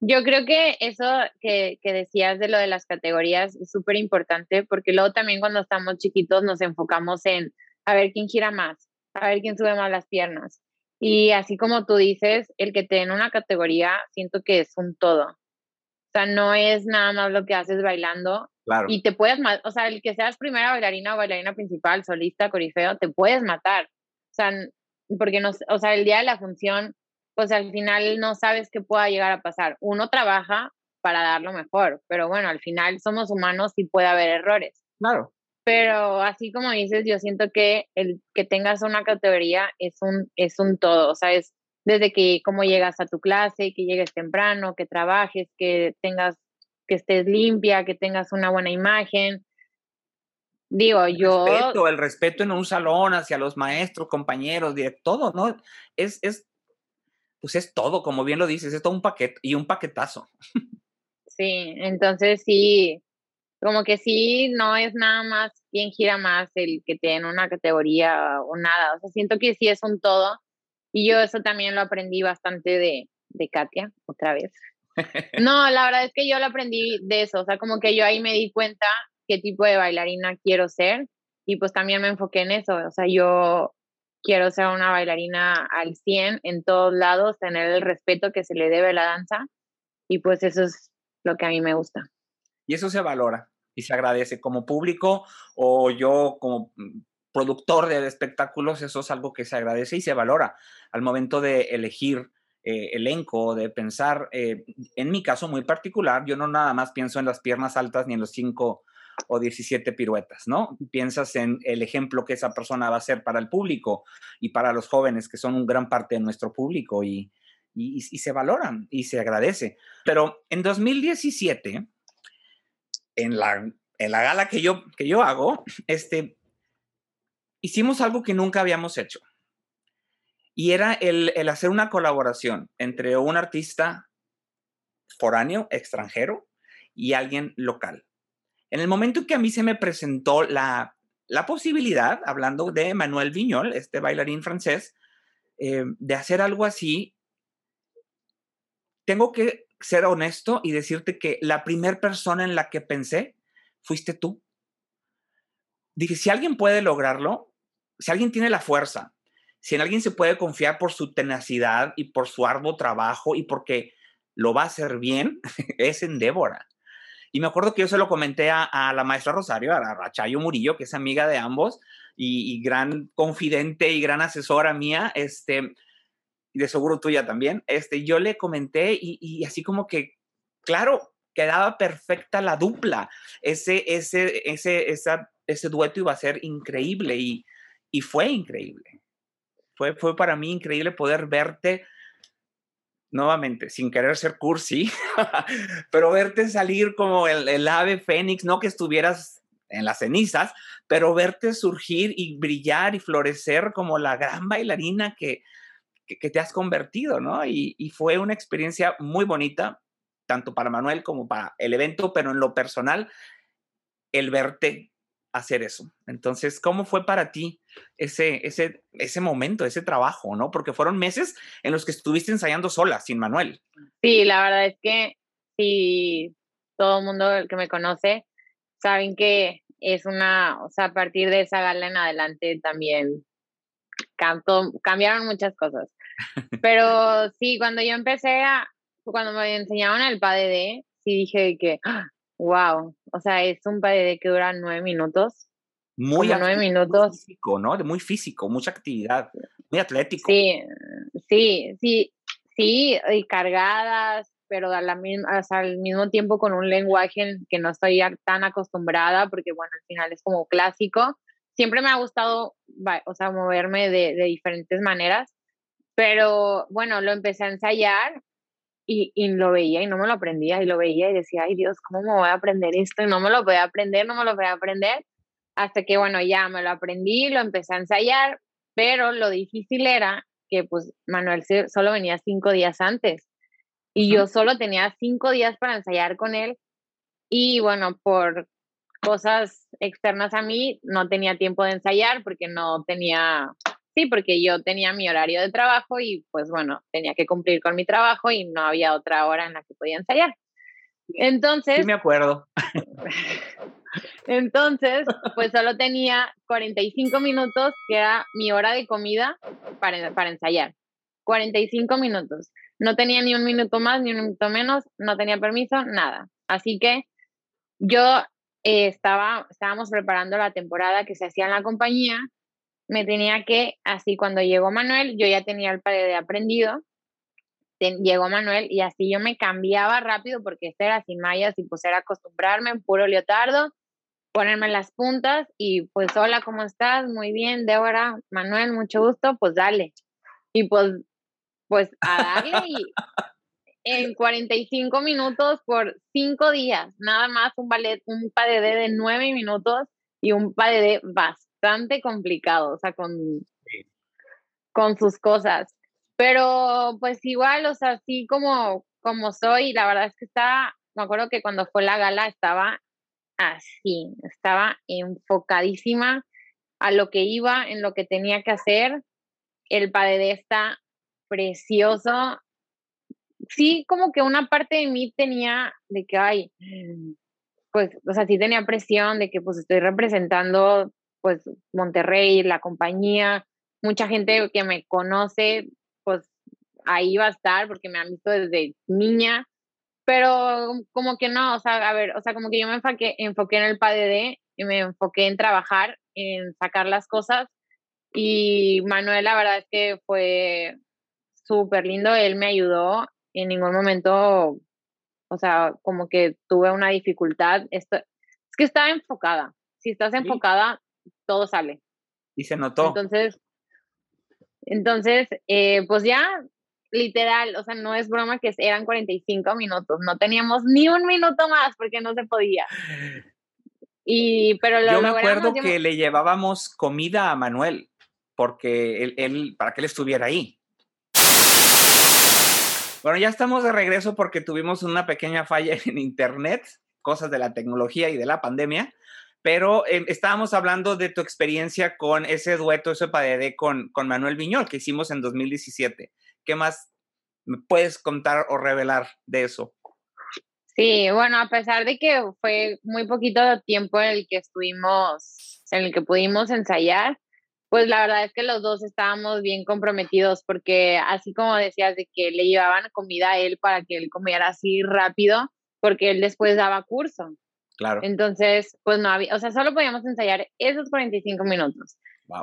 Yo creo que eso que, que decías de lo de las categorías es súper importante porque luego también cuando estamos chiquitos nos enfocamos en a ver quién gira más, a ver quién sube más las piernas. Y así como tú dices, el que te den una categoría, siento que es un todo. O sea, no es nada más lo que haces bailando. Claro. Y te puedes, o sea, el que seas primera bailarina o bailarina principal, solista, corifeo, te puedes matar. O sea, porque no, o sea, el día de la función, pues al final no sabes qué pueda llegar a pasar. Uno trabaja para dar lo mejor, pero bueno, al final somos humanos y puede haber errores. Claro. Pero así como dices, yo siento que el que tengas una categoría es un, es un todo, o sea, es desde que cómo llegas a tu clase, que llegues temprano, que trabajes, que tengas, que estés limpia, que tengas una buena imagen, Digo, el yo... Respeto, el respeto en un salón hacia los maestros, compañeros, todo, ¿no? Es, es, pues es todo, como bien lo dices, es todo un paquete y un paquetazo. Sí, entonces sí, como que sí, no es nada más quién gira más el que tiene una categoría o nada, o sea, siento que sí es un todo y yo eso también lo aprendí bastante de, de Katia, otra vez. No, la verdad es que yo lo aprendí de eso, o sea, como que yo ahí me di cuenta qué tipo de bailarina quiero ser y pues también me enfoqué en eso, o sea, yo quiero ser una bailarina al 100 en todos lados, tener el respeto que se le debe a la danza y pues eso es lo que a mí me gusta. Y eso se valora y se agradece como público o yo como mm, productor de espectáculos, eso es algo que se agradece y se valora al momento de elegir eh, elenco, de pensar, eh, en mi caso muy particular, yo no nada más pienso en las piernas altas ni en los cinco o 17 piruetas, ¿no? Piensas en el ejemplo que esa persona va a ser para el público y para los jóvenes, que son un gran parte de nuestro público y, se valoran y se agradece. Pero en 2017, en la, en la gala que yo, que yo hago, este, hicimos algo que nunca habíamos hecho. Y era el, el hacer una colaboración entre un artista foráneo, extranjero, y alguien local. En el momento que a mí se me presentó la, posibilidad, hablando de Manuel Viñol, este bailarín francés, eh, de hacer algo así, tengo que ser honesto y decirte que la primera persona en la que pensé fuiste tú. Dije, si alguien puede lograrlo, si alguien tiene la fuerza, si en alguien se puede confiar por su tenacidad y por su arduo trabajo y porque lo va a hacer bien, es en Débora. Y me acuerdo que yo se lo comenté a, la maestra Rosario, a, Rachayo Murillo, que es amiga de ambos y, gran confidente y gran asesora mía, este, y de seguro tuya también. Este, yo le comenté y, así como que, claro, quedaba perfecta la dupla. Ese, ese, ese, esa, ese dueto iba a ser increíble y, y fue increíble. Fue, fue para mí increíble poder verte nuevamente, sin querer ser cursi, pero verte salir como el, ave fénix, no que estuvieras en las cenizas, pero verte surgir y brillar y florecer como la gran bailarina que, que, te has convertido, ¿no? Y, fue una experiencia muy bonita, tanto para Manuel como para el evento, pero en lo personal, el verte hacer eso. Entonces, ¿cómo fue para ti ese, ese, ese momento, ese trabajo, no? Porque fueron meses en los que estuviste ensayando sola, sin Manuel. Sí, la verdad es que sí, todo el mundo que me conoce saben que es una, o sea, a partir de esa gala en adelante también cambiaron muchas cosas. Pero sí, cuando yo empecé a, cuando me enseñaron el PADD, sí dije que, wow, o sea, es un PADD que dura nueve minutos. Muy, nueve minutos. físico, ¿no? Muy físico, mucha actividad, muy atlético. Sí, sí, sí, sí, y cargadas, pero a la misma, al mismo tiempo con un lenguaje que no estoy tan acostumbrada, porque bueno, al final es como clásico. Siempre me ha gustado, o sea, moverme de, de diferentes maneras, pero bueno, lo empecé a ensayar y, y, lo veía y no me lo aprendía y lo veía y decía, ay Dios, ¿cómo me voy a aprender esto? Y no me lo voy a aprender, no me lo voy a aprender. Hasta que, bueno, ya me lo aprendí, lo empecé a ensayar, pero lo difícil era que pues Manuel solo venía cinco días antes y yo solo tenía cinco días para ensayar con él y bueno, por cosas externas a mí no tenía tiempo de ensayar porque no tenía, sí, porque yo tenía mi horario de trabajo y pues bueno, tenía que cumplir con mi trabajo y no había otra hora en la que podía ensayar. Entonces... Sí, me acuerdo. Entonces, pues solo tenía 45 minutos, que era mi hora de comida para, para ensayar. 45 minutos. No tenía ni un minuto más, ni un minuto menos, no tenía permiso, nada. Así que yo eh, estaba, estábamos preparando la temporada que se hacía en la compañía. Me tenía que, así cuando llegó Manuel, yo ya tenía el padre de aprendido. llegó Manuel y así yo me cambiaba rápido porque este era sin mallas y pues era acostumbrarme en puro leotardo, ponerme las puntas y pues hola, ¿cómo estás? Muy bien, Débora, Manuel, mucho gusto, pues dale. Y pues pues a darle y en 45 minutos por 5 días, nada más un ballet, un PADD de 9 minutos y un PADD bastante complicado, o sea, con, con sus cosas. Pero pues igual, o sea, así como, como soy, la verdad es que estaba, me acuerdo que cuando fue la gala estaba así, estaba enfocadísima a lo que iba, en lo que tenía que hacer. El PADD está precioso. Sí, como que una parte de mí tenía de que, ay, pues, o sea, sí tenía presión de que pues estoy representando pues Monterrey, la compañía, mucha gente que me conoce, pues ahí va a estar porque me han visto desde niña, pero como que no, o sea, a ver, o sea, como que yo me enfoqué, enfoqué en el PADD y me enfoqué en trabajar, en sacar las cosas y Manuel la verdad es que fue súper lindo, él me ayudó, en ningún momento, o sea, como que tuve una dificultad, Esto, es que estaba enfocada, si estás enfocada, todo sale. Y se notó. Entonces, entonces, eh, pues ya, literal, o sea, no es broma que eran 45 minutos, no teníamos ni un minuto más porque no se podía. Y, pero lo Yo me acuerdo que le llevábamos comida a Manuel, porque él, él, para que él estuviera ahí. Bueno, ya estamos de regreso porque tuvimos una pequeña falla en internet, cosas de la tecnología y de la pandemia, pero em, estábamos hablando de tu experiencia con ese dueto, ese padede con, con Manuel Viñol que hicimos en 2017. ¿Qué más me puedes contar o revelar de eso? Sí, bueno, a pesar de que fue muy poquito tiempo en el que estuvimos, en el que pudimos ensayar, pues la verdad es que los dos estábamos bien comprometidos porque así como decías de que le llevaban comida a él para que él comiera así rápido, porque él después daba curso. Claro. Entonces, pues no había, o sea, solo podíamos ensayar esos 45 minutos.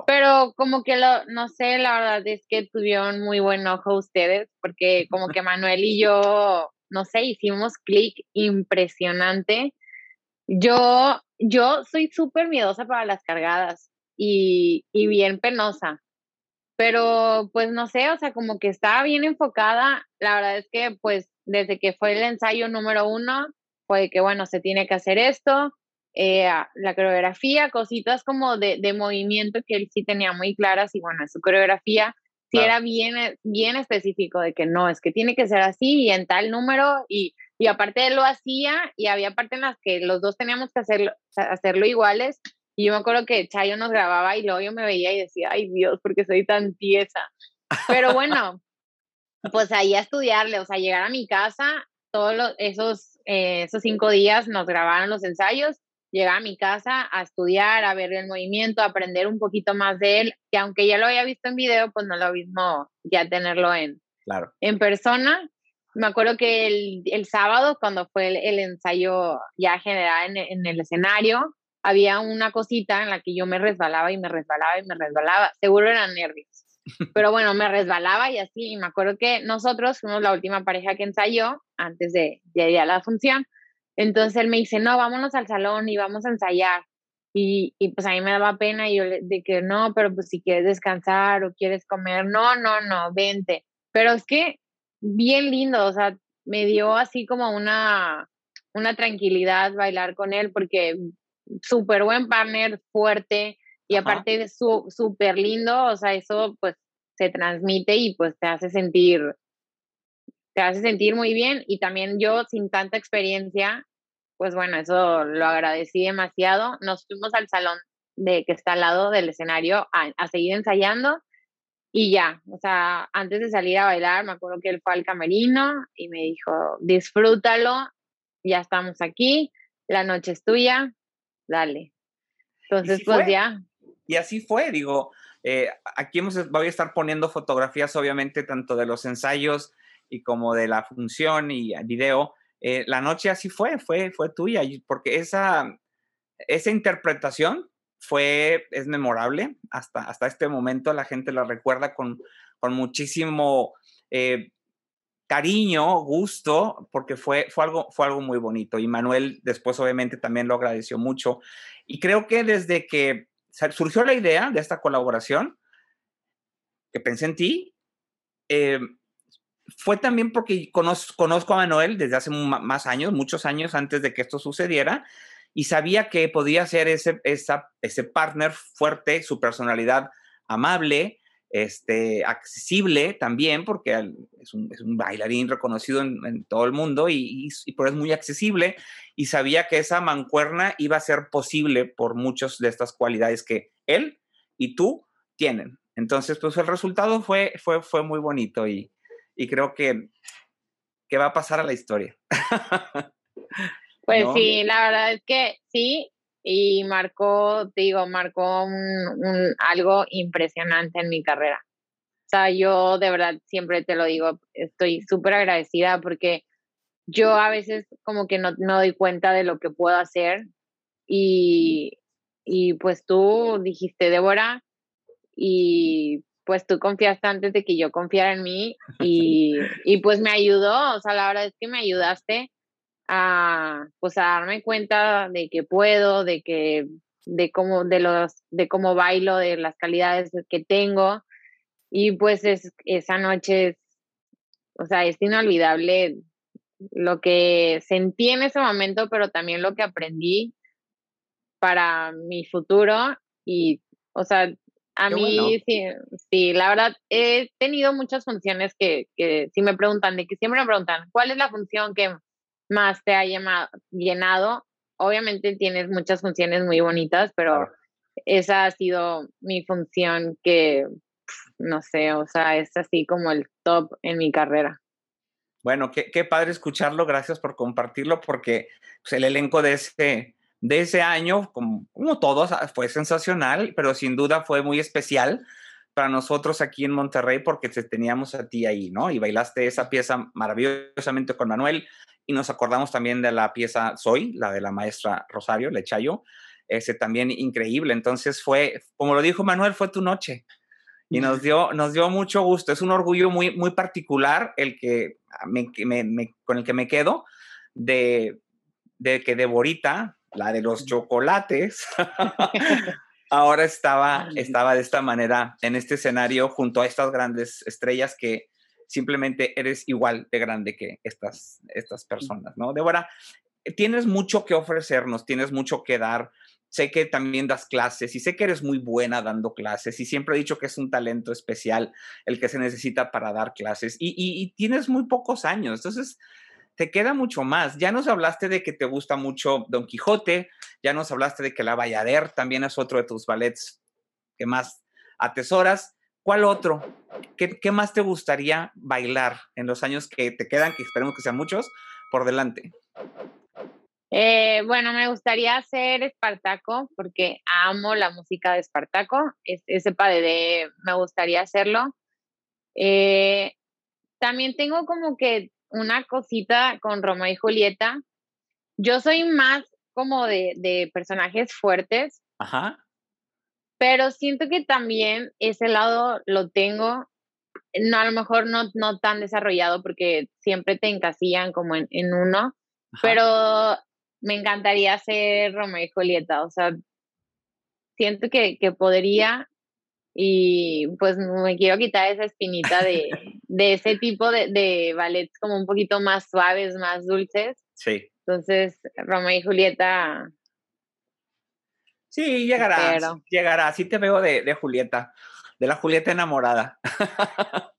Pero como que lo, no sé, la verdad es que tuvieron muy buen ojo ustedes, porque como que Manuel y yo, no sé, hicimos clic impresionante. Yo, yo soy súper miedosa para las cargadas y, y bien penosa. Pero pues no sé, o sea, como que estaba bien enfocada. La verdad es que pues desde que fue el ensayo número uno, fue que bueno, se tiene que hacer esto, eh, la coreografía, cositas como de, de, movimiento que él sí tenía muy claras y bueno, su coreografía sí era bien, bien específico de que no, es que tiene que ser así y en tal número y, y aparte él lo hacía y había partes en las que los dos teníamos que hacerlo, hacerlo iguales y yo me acuerdo que Chayo nos grababa y luego yo me veía y decía, ay Dios, porque soy tan tiesa. Pero bueno, pues ahí a estudiarle, o sea, llegar a mi casa, todos esos, eh, esos cinco días nos grabaron los ensayos, llegaba a mi casa a estudiar, a ver el movimiento, a aprender un poquito más de él, que aunque ya lo había visto en video, pues no lo mismo ya tenerlo en, claro. en persona. Me acuerdo que el, el sábado, cuando fue el, ensayo ya general en, en el escenario, había una cosita en la que yo me resbalaba y me resbalaba y me resbalaba. Seguro eran nervios. Pero bueno, me resbalaba y así. Y me acuerdo que nosotros fuimos la última pareja que ensayó antes de, ir a la función. Entonces él me dice, no, vámonos al salón y vamos a ensayar. Y, y, pues a mí me daba pena y yo le que no, pero pues si quieres descansar o quieres comer, no, no, no, vente. Pero es que bien lindo, o sea, me dio así como una, una tranquilidad bailar con él porque súper buen partner, fuerte y aparte de súper lindo, o sea, eso pues se transmite y pues te hace sentir, te hace sentir muy bien y también yo sin tanta experiencia, pues bueno, eso lo agradecí demasiado. Nos fuimos al salón de que está al lado del escenario a, a seguir ensayando y ya, o sea, antes de salir a bailar, me acuerdo que él fue al camerino y me dijo, disfrútalo, ya estamos aquí, la noche es tuya, dale. Entonces, pues ya. Y así fue, digo, eh, aquí hemos, voy a estar poniendo fotografías, obviamente, tanto de los ensayos y como de la función y video. Eh, la noche así fue, fue, fue tuya, porque esa, esa interpretación fue, es memorable. Hasta, hasta este momento la gente la recuerda con, con muchísimo eh, cariño, gusto, porque fue, fue, algo, fue algo muy bonito. Y Manuel después obviamente también lo agradeció mucho. Y creo que desde que surgió la idea de esta colaboración, que pensé en ti, eh, fue también porque conozco, a Manuel desde hace más años, muchos años antes de que esto sucediera, y sabía que podía ser ese, ese partner fuerte, su personalidad amable, este, accesible también, porque es un, bailarín reconocido en, todo el mundo y, y, por eso es muy accesible. Y sabía que esa mancuerna iba a ser posible por muchas de estas cualidades que él y tú tienen. Entonces, pues el resultado fue, fue, fue muy bonito y, y creo que, que va a pasar a la historia. Pues sí, la verdad es que sí, y marcó, te digo, marcó un, algo impresionante en mi carrera. O sea, yo de verdad siempre te lo digo, estoy súper agradecida porque yo a veces como que no, no doy cuenta de lo que puedo hacer y, y pues tú dijiste, Débora, y pues tú confiaste antes de que yo confiara en mí y, y pues me ayudó, o sea, la verdad es que me ayudaste a pues a darme cuenta de que puedo, de que de cómo de los de cómo bailo, de las calidades que tengo. Y pues es, esa noche es o sea, es inolvidable lo que sentí en ese momento, pero también lo que aprendí para mi futuro. Y o sea, a mí sí, sí, la verdad he tenido muchas funciones que, que si me preguntan, de que siempre me preguntan, ¿cuál es la función que más te ha llenado. Obviamente tienes muchas funciones muy bonitas, pero esa ha sido mi función que, no sé, o sea, es así como el top en mi carrera. Bueno, qué, qué padre escucharlo, gracias por compartirlo, porque pues, el elenco de ese, de ese año, como, como todos, ah, fue sensacional, pero sin duda fue muy especial para nosotros aquí en Monterrey porque te teníamos a ti ahí, ¿no? Y bailaste esa pieza maravillosamente con Manuel y nos acordamos también de la pieza Soy, la de la maestra Rosario Lechayo, ese también increíble. Entonces fue, como lo dijo Manuel, fue tu noche y nos dio, nos dio mucho gusto. Es un orgullo muy, muy particular el que me, me, con el que me quedo de, de que Deborita, la de los chocolates, ahora estaba, estaba de esta manera en este escenario junto a estas grandes estrellas que simplemente eres igual de grande que estas, estas personas, ¿no? Débora, tienes mucho que ofrecernos, tienes mucho que dar. Sé que también das clases y sé que eres muy buena dando clases y siempre he dicho que es un talento especial el que se necesita para dar clases y, y, tienes muy pocos años, entonces te queda mucho más. Ya nos hablaste de que te gusta mucho Don Quijote, ya nos hablaste de que La Bayader también es otro de tus ballets que más atesoras. ¿Cuál otro? ¿Qué, más te gustaría bailar en los años que te quedan, que esperemos que sean muchos, por delante? Eh, bueno, me gustaría hacer Espartaco porque amo la música de Espartaco. ese padre me gustaría hacerlo. Eh, también tengo como que una cosita con Romeo y Julieta. Yo soy más como de, de personajes fuertes. Ajá. Pero siento que también ese lado lo tengo, no, a lo mejor no, no tan desarrollado porque siempre te encasillan como en, en uno, pero me encantaría ser Romeo y Julieta, o sea, siento que, que podría y pues me quiero quitar esa espinita de, de ese tipo de, de, ballets como un poquito más suaves, más dulces. Sí. Entonces, Romeo y Julieta. Sí, llegará. Llegará. Sí te veo de, de Julieta, de la Julieta enamorada.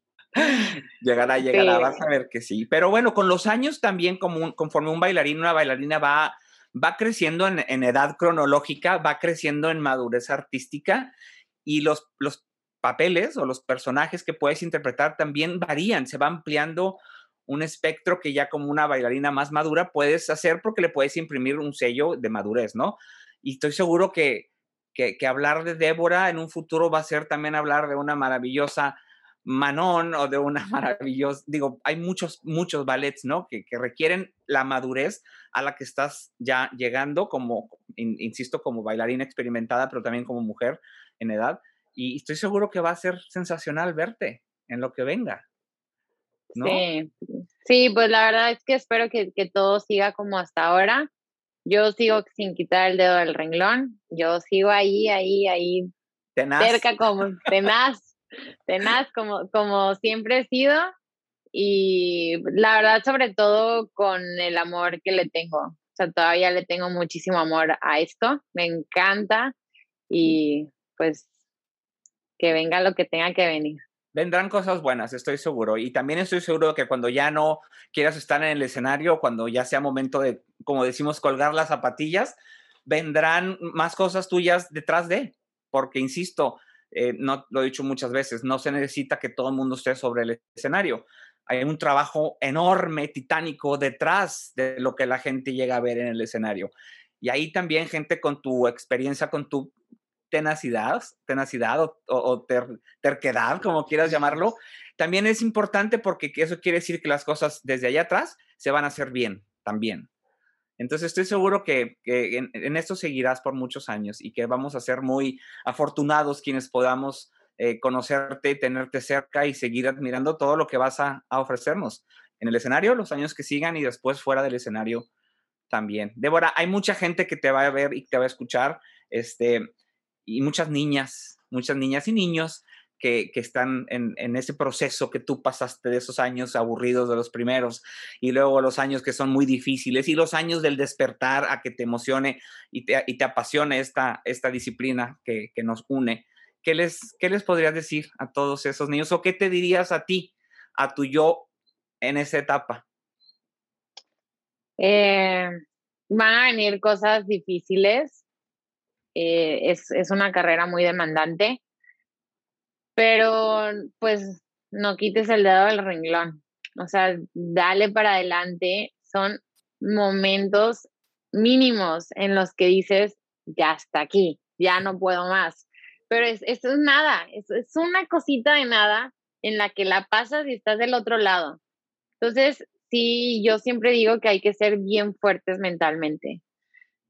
llegará, llegará, vas a ver que sí. Pero bueno, con los años también, como conforme un bailarín, una bailarina va, va creciendo en, en edad cronológica, va creciendo en madurez artística y los, los papeles o los personajes que puedes interpretar también varían, se va ampliando un espectro que ya como una bailarina más madura puedes hacer porque le puedes imprimir un sello de madurez, ¿no? Y estoy seguro que, que, hablar de Débora en un futuro va a ser también hablar de una maravillosa Manon o de una maravillosa, digo, hay muchos, muchos ballets, ¿no? Que, que requieren la madurez a la que estás ya llegando como, insisto, como bailarina experimentada, pero también como mujer en edad. Y estoy seguro que va a ser sensacional verte en lo que venga. Sí. sí, pues la verdad es que espero que, que todo siga como hasta ahora. Yo sigo sin quitar el dedo del renglón. Yo sigo ahí, ahí, ahí. Tenaz. Cerca como tenaz, tenaz como, como siempre he sido. Y la verdad, sobre todo con el amor que le tengo. O sea, todavía le tengo muchísimo amor a esto. Me encanta. Y pues que venga lo que tenga que venir. Vendrán cosas buenas, estoy seguro. Y también estoy seguro que cuando ya no quieras estar en el escenario, cuando ya sea momento de, como decimos, colgar las zapatillas, vendrán más cosas tuyas detrás de, porque insisto, eh, no lo he dicho muchas veces, no se necesita que todo el mundo esté sobre el escenario. Hay un trabajo enorme, titánico detrás de lo que la gente llega a ver en el escenario. Y ahí también gente con tu experiencia, con tu tenacidad, tenacidad o, terquedad, como quieras llamarlo, también es importante porque eso quiere decir que las cosas desde allá atrás se van a hacer bien también. Entonces estoy seguro que, en, esto seguirás por muchos años y que vamos a ser muy afortunados quienes podamos eh, conocerte, tenerte cerca y seguir admirando todo lo que vas a, a, ofrecernos en el escenario, los años que sigan y después fuera del escenario también. Débora, hay mucha gente que te va a ver y te va a escuchar. Este, y muchas niñas, muchas niñas y niños que, están en, ese proceso que tú pasaste de esos años aburridos de los primeros y luego los años que son muy difíciles y los años del despertar a que te emocione y te, y te apasione esta, esta disciplina que, nos une. ¿Qué les, ¿Qué les podrías decir a todos esos niños o qué te dirías a ti, a tu yo en esa etapa? Eh, van a venir cosas difíciles, eh, es, es una carrera muy demandante, pero pues no quites el dedo del renglón, o sea, dale para adelante, son momentos mínimos en los que dices, ya está aquí, ya no puedo más. Pero es, es nada, es, es, una cosita de nada en la que la pasas y estás del otro lado. Entonces, sí, yo siempre digo que hay que ser bien fuertes mentalmente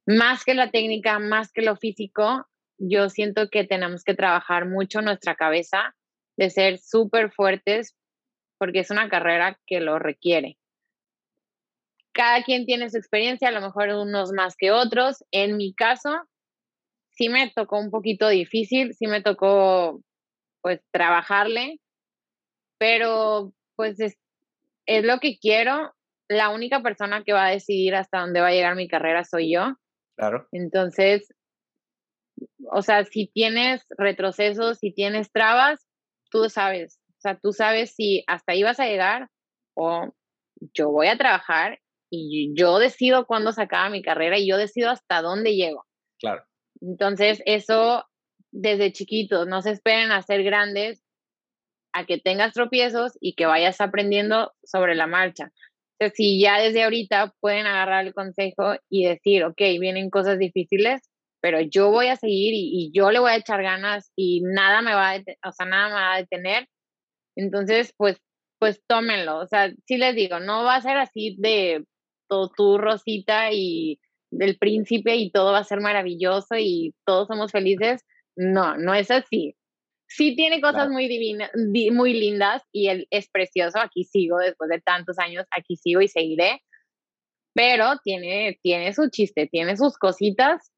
más que la técnica, más que lo físico, yo siento que tenemos que trabajar mucho nuestra cabeza, de ser súper fuertes, porque es una carrera que lo requiere. Cada quien tiene su experiencia, a lo mejor unos más que otros. En mi caso, sí me tocó un poquito difícil, sí me tocó pues trabajarle, pero pues es, es lo que quiero. La única persona que va a decidir hasta dónde va a llegar mi carrera soy yo. Claro. Entonces, o sea, si tienes retrocesos, si tienes trabas, tú sabes, o sea, tú sabes si hasta ahí vas a llegar o yo voy a trabajar y yo decido cuándo se acaba mi carrera y yo decido hasta dónde llego. Claro. Entonces, eso desde chiquitos, no se esperen a ser grandes, a que tengas tropiezos y que vayas aprendiendo sobre la marcha. Entonces, si ya desde ahorita pueden agarrar el consejo y decir, ok, vienen cosas difíciles, pero yo voy a seguir y, yo le voy a echar ganas y nada me va a, o sea, nada me va a detener. Entonces, pues, pues tómenlo. O sea, sí les digo, no va a ser así de tu rosita y del príncipe y todo va a ser maravilloso y todos somos felices. No, no es así. Sí tiene cosas muy divinas, muy lindas y él es precioso. Aquí sigo después de tantos años, aquí sigo y seguiré. Pero tiene, tiene su chiste, tiene sus cositas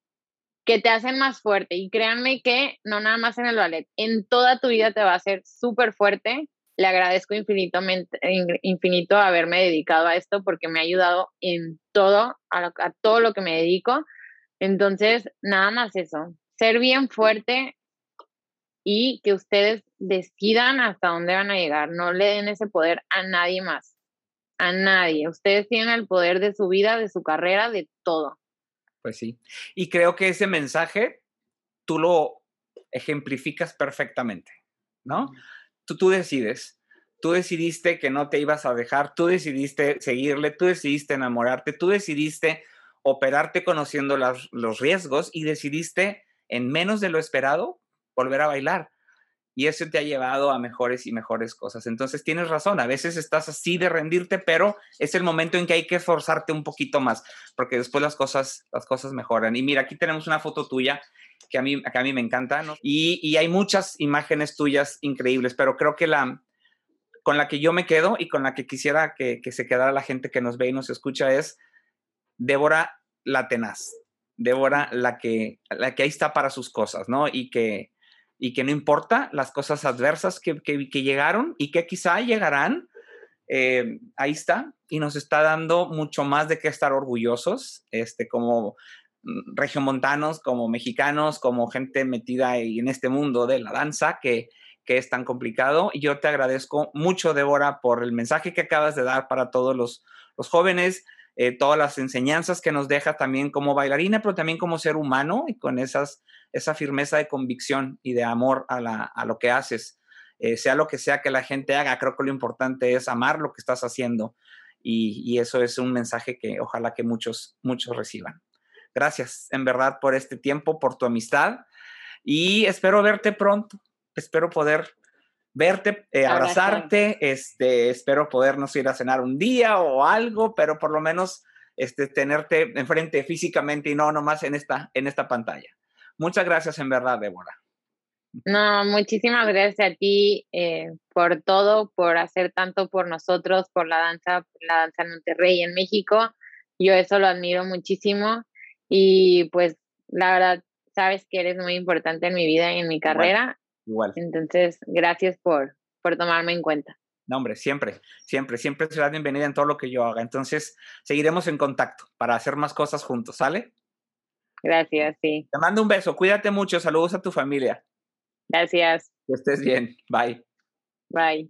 que te hacen más fuerte. Y créanme que no nada más en el ballet, en toda tu vida te va a hacer súper fuerte. Le agradezco infinitamente, infinito haberme dedicado a esto porque me ha ayudado en todo, a, a todo lo que me dedico. Entonces, nada más eso, ser bien fuerte y que ustedes decidan hasta dónde van a llegar. No le den ese poder a nadie más, a nadie. Ustedes tienen el poder de su vida, de su carrera, de todo. Pues sí. Y creo que ese mensaje tú lo ejemplificas perfectamente, ¿no? Tú, tú decides. Tú decidiste que no te ibas a dejar, tú decidiste seguirle, tú decidiste enamorarte, tú decidiste operarte conociendo los riesgos y decidiste en menos de lo esperado volver a bailar y eso te ha llevado a mejores y mejores cosas. Entonces tienes razón, a veces estás así de rendirte, pero es el momento en que hay que esforzarte un poquito más, porque después las cosas, las cosas mejoran. Y mira, aquí tenemos una foto tuya que a mí, a mí me encanta, y, y, hay muchas imágenes tuyas increíbles, pero creo que la con la que yo me quedo y con la que quisiera que, que se quedara la gente que nos ve y nos escucha es Débora la tenaz, Débora la que, la que ahí está para sus cosas, ¿no? Y que, y que no importa las cosas adversas que, llegaron y que quizá llegarán, eh, ahí está, y nos está dando mucho más de qué estar orgullosos, este, como mm, regiomontanos, como mexicanos, como gente metida en este mundo de la danza que, que es tan complicado. Y yo te agradezco mucho, Débora, por el mensaje que acabas de dar para todos los, los jóvenes, eh, todas las enseñanzas que nos deja también como bailarina, pero también como ser humano y con esas, esa firmeza de convicción y de amor a, la, a lo que haces. Eh, sea lo que sea que la gente haga, creo que lo importante es amar lo que estás haciendo y, y, eso es un mensaje que ojalá que muchos, muchos reciban. Gracias en verdad por este tiempo, por tu amistad y espero verte pronto, espero poder verte, eh, abrazarte, este, espero podernos ir a cenar un día o algo, pero por lo menos este, tenerte enfrente físicamente y no nomás en esta, en esta pantalla. Muchas gracias en verdad, Débora. No, muchísimas gracias a ti eh, por todo, por hacer tanto por nosotros, por la danza, la danza en Monterrey, en México. Yo eso lo admiro muchísimo y pues la verdad, sabes que eres muy importante en mi vida y en mi carrera Igual. Entonces, gracias por, por tomarme en cuenta. No, hombre, siempre, siempre, siempre serás bienvenida en todo lo que yo haga. Entonces, seguiremos en contacto para hacer más cosas juntos, ¿sale? Gracias, sí. Te mando un beso, cuídate mucho, saludos a tu familia. Gracias. Que estés bien, bye. Bye.